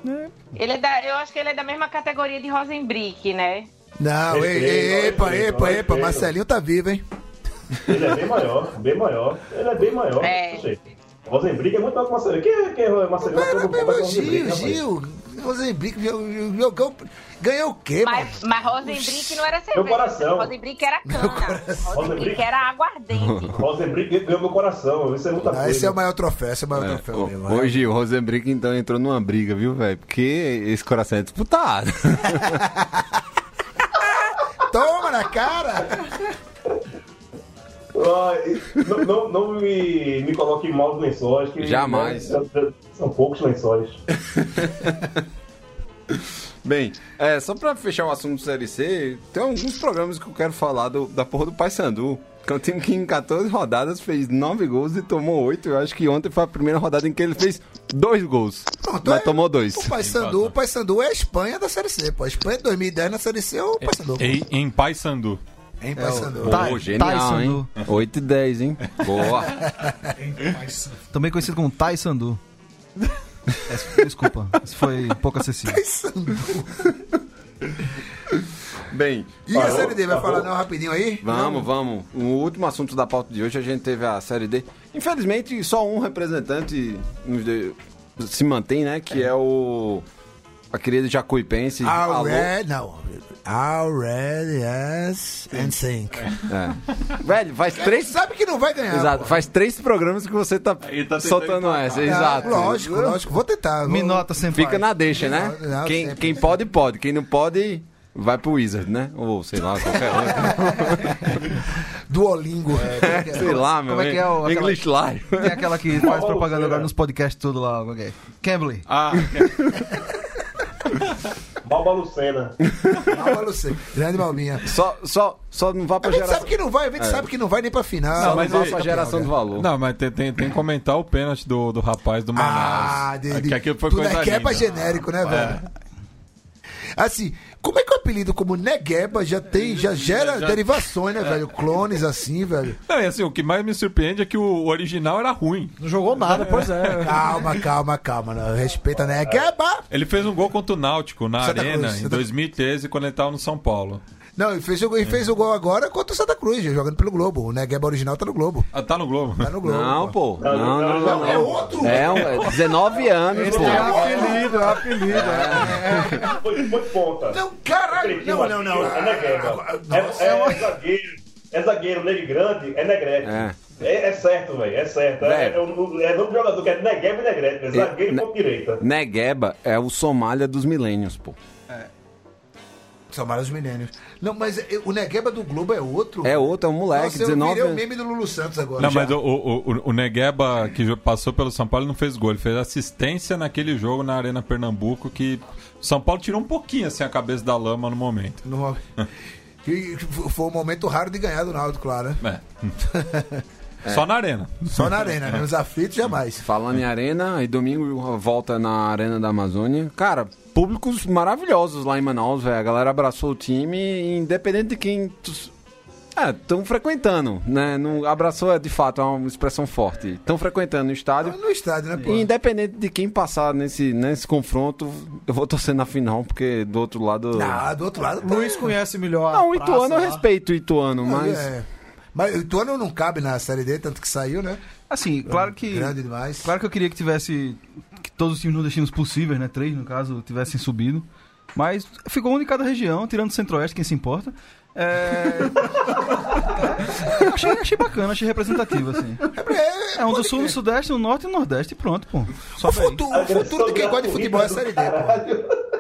fundo. Ele é da, eu acho que ele é da mesma categoria de Rosenbrick, né? Não, ei, Respeito, ei, epa, epa, epa. Marcelinho tá vivo, hein? Ele é bem maior, bem maior. Ele é bem maior. É. Oxê. Rosenbrick é muito maior que o Marcelinho. Quem é, quem é Marcelinho? Mas, mas, mas, Rosenbrick, Gil. Gil, Rosenbrick. Ganhou o quê, mano? Mas, mas Rosenbrick não era cerveja. coração. Rosenbrick era cana. Rosenbrick era aguardente. Rosenbrick ganhou meu coração. Isso é muita Ah, coisa. esse é o maior troféu, esse é o maior É, troféu o- mesmo. hoje o Rosenbrick então entrou numa briga, viu, velho? Porque esse coração é disputado. Então na cara. Não, não, não me, me coloque em maus lençóis. Que, Jamais. né, são poucos lençóis. Bem, é, só pra fechar o assunto do Série C, tem alguns programas que eu quero falar do- da porra do Paysandu. Que é um time que em 14 rodadas fez 9 gols e tomou 8. Eu acho que ontem foi a primeira rodada em que ele fez 2 gols. Pronto, mas é- tomou 2. O Paysandu, o Paysandu é a Espanha da Série C, pô. A Espanha de 2010 na Série C é o Paysandu. Em, em Paysandu. Hein, Paysandu? Tá. Pô, genial, hein? 8 e 10, hein? Boa. Também conhecido como Tai Sandu. É, desculpa, isso foi pouco acessível. Bem, E a Série D, vai falar não rapidinho aí? Vamos, vamos. O último assunto da pauta de hoje, a gente teve a Série D. Infelizmente, só um representante nos de- se mantém, né? Que é o... A querida Jacuipense. Alô. Already, não. Already, yes, and think. É. Velho, faz três... Sabe que não vai ganhar. Exato, pô. faz três programas que você tá, tá soltando essa. Ah, Exato. Lógico, lógico. Vou tentar. Me vou- nota sem Fica na deixa, né? Não, não, quem, sempre. quem pode, pode. Quem não pode, vai pro Wizard, né? Ou sei lá, qualquer outro. Duolingo. sei lá, meu. Como é que é o- aquela- English Live. Tem aquela que faz propaganda agora nos podcasts tudo lá. ok. Cambly. Ah, Balba Lucena. Alba Lucena. Grande Malminha. Só, só, só não vá A pra gente geração. sabe que não vai, a gente sabe que não vai nem pra final. Só não mas ele- pra geração do valor. não, mas tem, tem, tem que comentar o pênalti do, do rapaz do Manaus. Ah, de, de, que aquilo foi tudo coisa é queba linda. genérico, né, velho? Assim, como é que o apelido como Negueba já tem, já gera já- derivações, né, velho? Clones assim, velho. Não, e assim, o que mais me surpreende é que o original era ruim. Não jogou nada, pois é. Calma, calma, calma. Não. Respeita Negueba. Ele fez um gol contra o Náutico na Santa Arena Cruz, em Santa- 2013, quando ele tava no São Paulo. Não, ele fez, o, gol- ele fez o gol agora contra o Santa Cruz, jogando pelo Globo. O Negueba original tá no Globo. Ah, tá no Globo. Tá no Globo. Não, pô. Não, não, não. não. É outro. É, um, é 19 anos, pô. É apelido, é apelido. é. Foi, foi ponta. Não, caralho. Não, não, não. É negueba. É, é, é zagueiro. É zagueiro, negro grande, é negrete. É. É, é certo, velho. É certo. É, é, o- é nome do jogador que é Negueba e Negrete. É zagueiro e ne- ponta direita. Negueba é o Somália dos milênios, pô. São vários milênios. Não, mas é- o Negueba do Globo é outro. É outro, é um moleque, Nossa, eu 19 virei o anos. meme do Lulu Santos agora. Não, Já. mas o, o, o, o Negueba, que passou pelo São Paulo, não fez gol. Ele fez assistência naquele jogo na Arena Pernambuco, que o São Paulo tirou um pouquinho assim a cabeça da lama no momento. No- foi um momento raro de ganhar do Naldo, claro, né? É. Só na Arena. Só na arena, né? Nos aflitos jamais. Falando em arena, e domingo volta na Arena da Amazônia. Cara, públicos maravilhosos lá em Manaus, velho. A galera abraçou o time, e independente de quem. tu- É, estão frequentando, né? Não, abraçou é de fato é uma expressão forte. Estão frequentando o estádio. No estádio, né, pô? E independente de quem passar nesse, nesse confronto, eu vou torcer na final, porque do outro lado. Ah, do outro lado. tá- Luiz conhece melhor. Não, o praça Ituano eu respeito o Ituano, mas. É. Mas o Ituano não cabe na série D, tanto que saiu, né? Assim, claro que. Grande demais. Claro que eu queria que tivesse. Que todos os times nordestinos possíveis, né? Três, no caso, tivessem subido. Mas ficou um de cada região, tirando o Centro-Oeste, quem se importa. É... achei, achei bacana, achei representativo, assim. É, É um do Sul, do Sudeste, do Norte e do Nordeste e pronto, pô. Só O futuro, o futuro de quem gosta de futebol é a série D,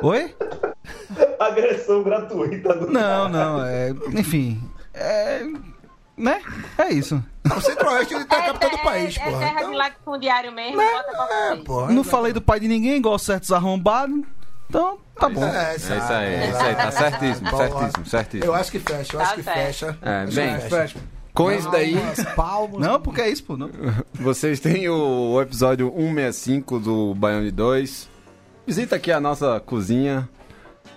pô. Oi? Agressão gratuita do. Não, não, é. Enfim. É. Né? É isso. O Centro-Oeste ele tá a capital do país, é, é porra. terra Então, de latifundiário mesmo, bota qualquer é, porra. Não falei do pai de ninguém, igual certos arrombados. Então, tá bom. É, É isso aí, é isso aí, tá certíssimo, certíssimo, certíssimo. Eu acho que fecha, eu Tá acho que certo. fecha. É, bem, que fecha. Com isso daí, palmas. Não, porque é isso, pô. Não. vocês têm o, o episódio 165 do Baião de 2. Visita aqui a nossa cozinha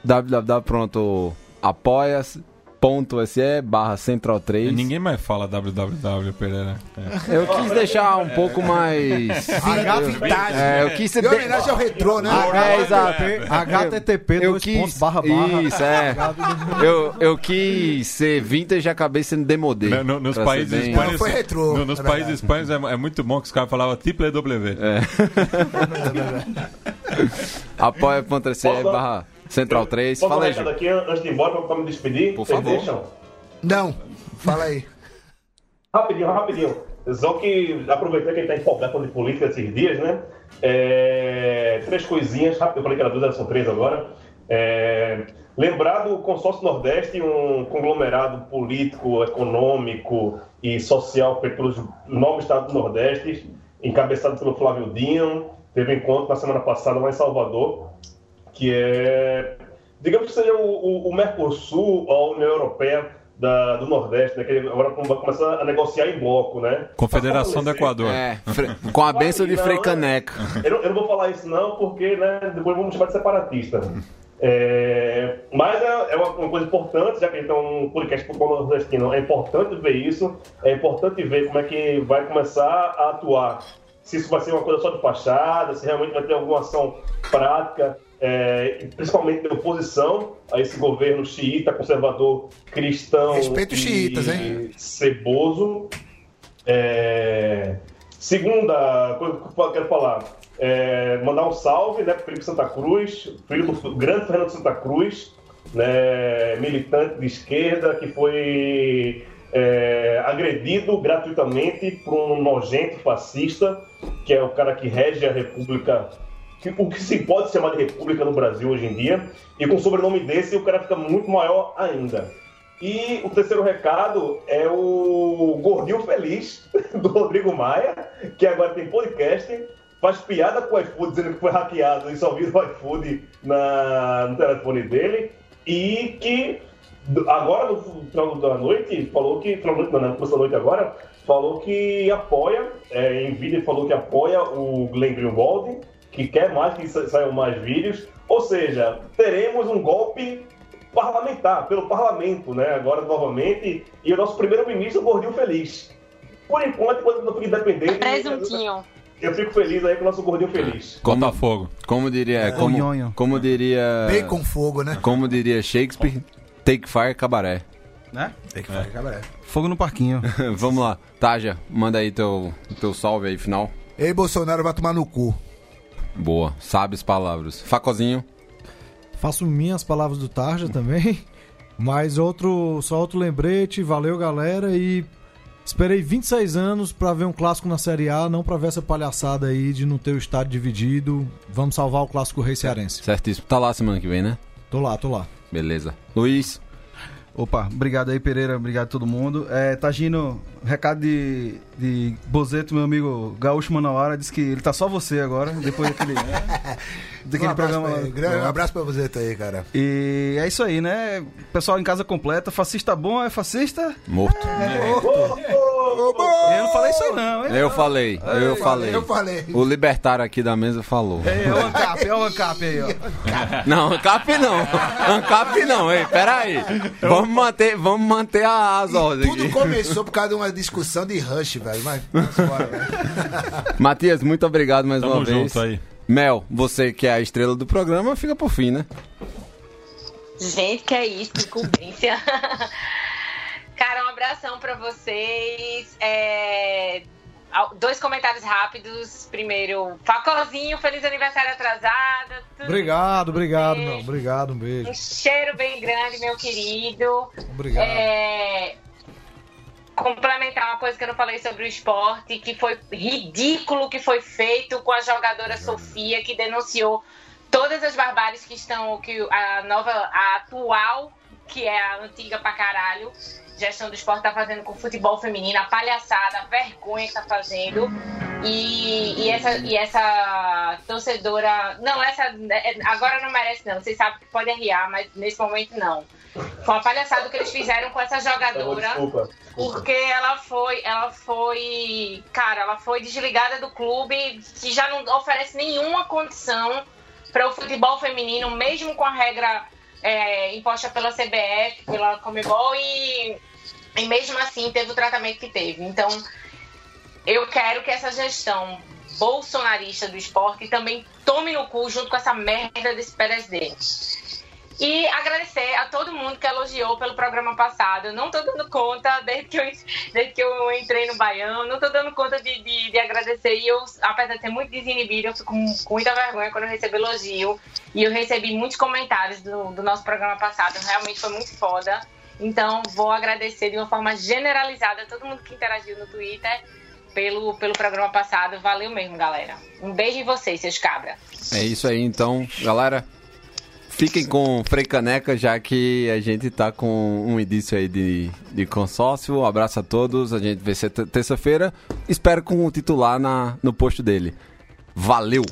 www.apoia.se barra central 3 Ninguém mais fala www, Pereira. É. Eu quis deixar um pouco mais... H vintage. É, eu quis... Em homenagem ao retrô, né? É, exato. HTTP, Eu quis... barra, barra. Isso, é. Eu, eu quis ser vintage e acabei sendo demodê. No- no- nos países bem- espanhóis. Não, foi retrô, no- nos é países espanhóis é, é muito bom que os caras falavam triple W. É. Apoia.se barra central 3. Posso Fala aí, Ju. aqui antes de ir embora pra me despedir? Por Vocês favor. deixam? Não, fala aí. Rapidinho, rapidinho. Só que aproveitando que ele tá empolgado de política esses dias, né? É, Três coisinhas, rápido, eu falei que era duas, elas são três agora. É, lembrar do Consórcio Nordeste, um conglomerado político, econômico e social feito pelos nove estados do Nordeste, encabeçado pelo Flávio Dino. Teve um encontro na semana passada lá em Salvador, que é, digamos que seja o, o, o Mercosul, a União Europeia da, do Nordeste, né, que agora vai começar a negociar em bloco, né? Confederação do Equador. É, com a benção de Frei né? Caneca. Eu não, eu não vou falar isso não, porque né, depois vamos chamar de separatista. É, mas é, é uma, uma coisa importante, já que a gente é um podcast futebol nordestino, é importante ver isso, é importante ver como é que vai começar a atuar. Se isso vai ser uma coisa só de fachada, se realmente vai ter alguma ação prática, é, principalmente de oposição a esse governo xiita, conservador, cristão Respeito os e xiitas, hein? ceboso. É, Segunda coisa que eu quero falar, é mandar um salve né, para Felipe Santa Cruz, filho do grande Fernando Santa Cruz, né, militante de esquerda, que foi é, agredido gratuitamente por um nojento fascista, que é o cara que rege a República, que- o que se pode chamar de República no Brasil hoje em dia, e com o sobrenome desse o cara fica muito maior ainda. E o terceiro recado é o Gordinho Feliz, do Rodrigo Maia, que agora tem podcast, faz piada com o iFood, dizendo que foi hackeado e só viu o iFood na, no telefone dele, e que agora, no final da noite, falou que, final da né, da noite agora, falou que apoia, é, em vídeo falou que apoia o Glenn Greenwald, que quer mais que sa- saiam mais vídeos, ou seja, teremos um golpe parlamentar, pelo parlamento, né? Agora novamente, e o nosso primeiro-ministro, o Gordinho Feliz. Por enquanto, enquanto não fica independente, Presuntinho. eu fico feliz aí com o nosso Gordinho Feliz. Botafogo. Como diria, como, Nhonho. como diria, Bem com fogo, né? como diria Shakespeare, take fire cabaré. Né? Tem que fazer, cabaré. Fogo no parquinho. Vamos lá, Taja, manda aí teu, teu salve aí final. Ei, Bolsonaro vai tomar no cu. Boa, sabe as palavras. Facozinho. Faço minhas palavras do Tarja também. Mas outro, só outro lembrete, valeu galera e esperei 26 anos pra ver um clássico na Série A, não pra ver essa palhaçada aí de não ter o estádio dividido. Vamos salvar o clássico Rei Cearense. Certíssimo. Tá lá semana que vem, né? Tô lá, tô lá. Beleza. Luiz. Opa, obrigado aí, Pereira, obrigado a todo mundo. É, Tagino, recado de, de Bozeto, meu amigo Gaúcho Manauara, disse que ele tá só você agora, depois daquele, daquele um programa ele. Grande- Um abraço pra você aí, cara. E é isso aí, né? Pessoal em casa completa, fascista bom é fascista? Morto. Eu não falei isso aí não, hein? Eu falei, eu falei. Eu falei. O libertário aqui da mesa falou. É o ANCAP, é o ANCAP aí, ó. Não, Ancap não. Ancap não. Ei, peraí. Vamos manter, vamos manter a- as ordens Tudo aqui. começou por causa de uma discussão de Rush, velho. Mas vamos embora, velho. Matias, muito obrigado mais Tamo uma vez. junto aí. Mel, você que é a estrela do programa, fica por fim, né? Gente, que é isso, que incumbência. Cara, um abração pra vocês. É, Dois comentários rápidos. Primeiro, Facozinho, feliz aniversário atrasado. tudo Obrigado, obrigado, meu. Obrigado, um beijo. Um cheiro bem grande, meu querido. Obrigado. É, complementar uma coisa que eu não falei sobre o esporte, que foi ridículo que foi feito com a jogadora Sofia, que denunciou todas as barbáries que estão, que a nova, a atual, que é a antiga pra caralho, gestão do esporte tá fazendo com o futebol feminino, a palhaçada, a vergonha que tá fazendo. E, e essa, e essa torcedora. Não, essa. é, Agora não merece, não. Vocês sabem que pode arriar, mas nesse momento não. Foi uma palhaçada que eles fizeram com essa jogadora. Desculpa. Porque ela foi, ela foi, cara, ela foi desligada do clube que já não oferece nenhuma condição para o futebol feminino, mesmo com a regra é, imposta pela CBF, pela Comebol e, e mesmo assim teve o tratamento que teve. Então, eu quero que essa gestão bolsonarista do esporte também tome no cu junto com essa merda desse presidente. E agradecer a todo mundo que elogiou pelo programa passado. Eu não tô dando conta, desde que eu, desde que eu entrei no Baião, não tô dando conta de, de, de agradecer. E eu, apesar de ser muito desinibida, eu fico com, com muita vergonha quando eu recebo elogio. E eu recebi muitos comentários do, do nosso programa passado. Realmente foi muito foda. Então, vou agradecer de uma forma generalizada a todo mundo que interagiu no Twitter pelo, pelo programa passado. Valeu mesmo, galera. Um beijo em vocês, seus cabra. É isso aí, então, galera. Fiquem com Frei Caneca, já que a gente tá com um indício aí de, de consórcio. Um abraço a todos. A gente vê se terça-feira. Espero com o titular na, no posto dele. Valeu!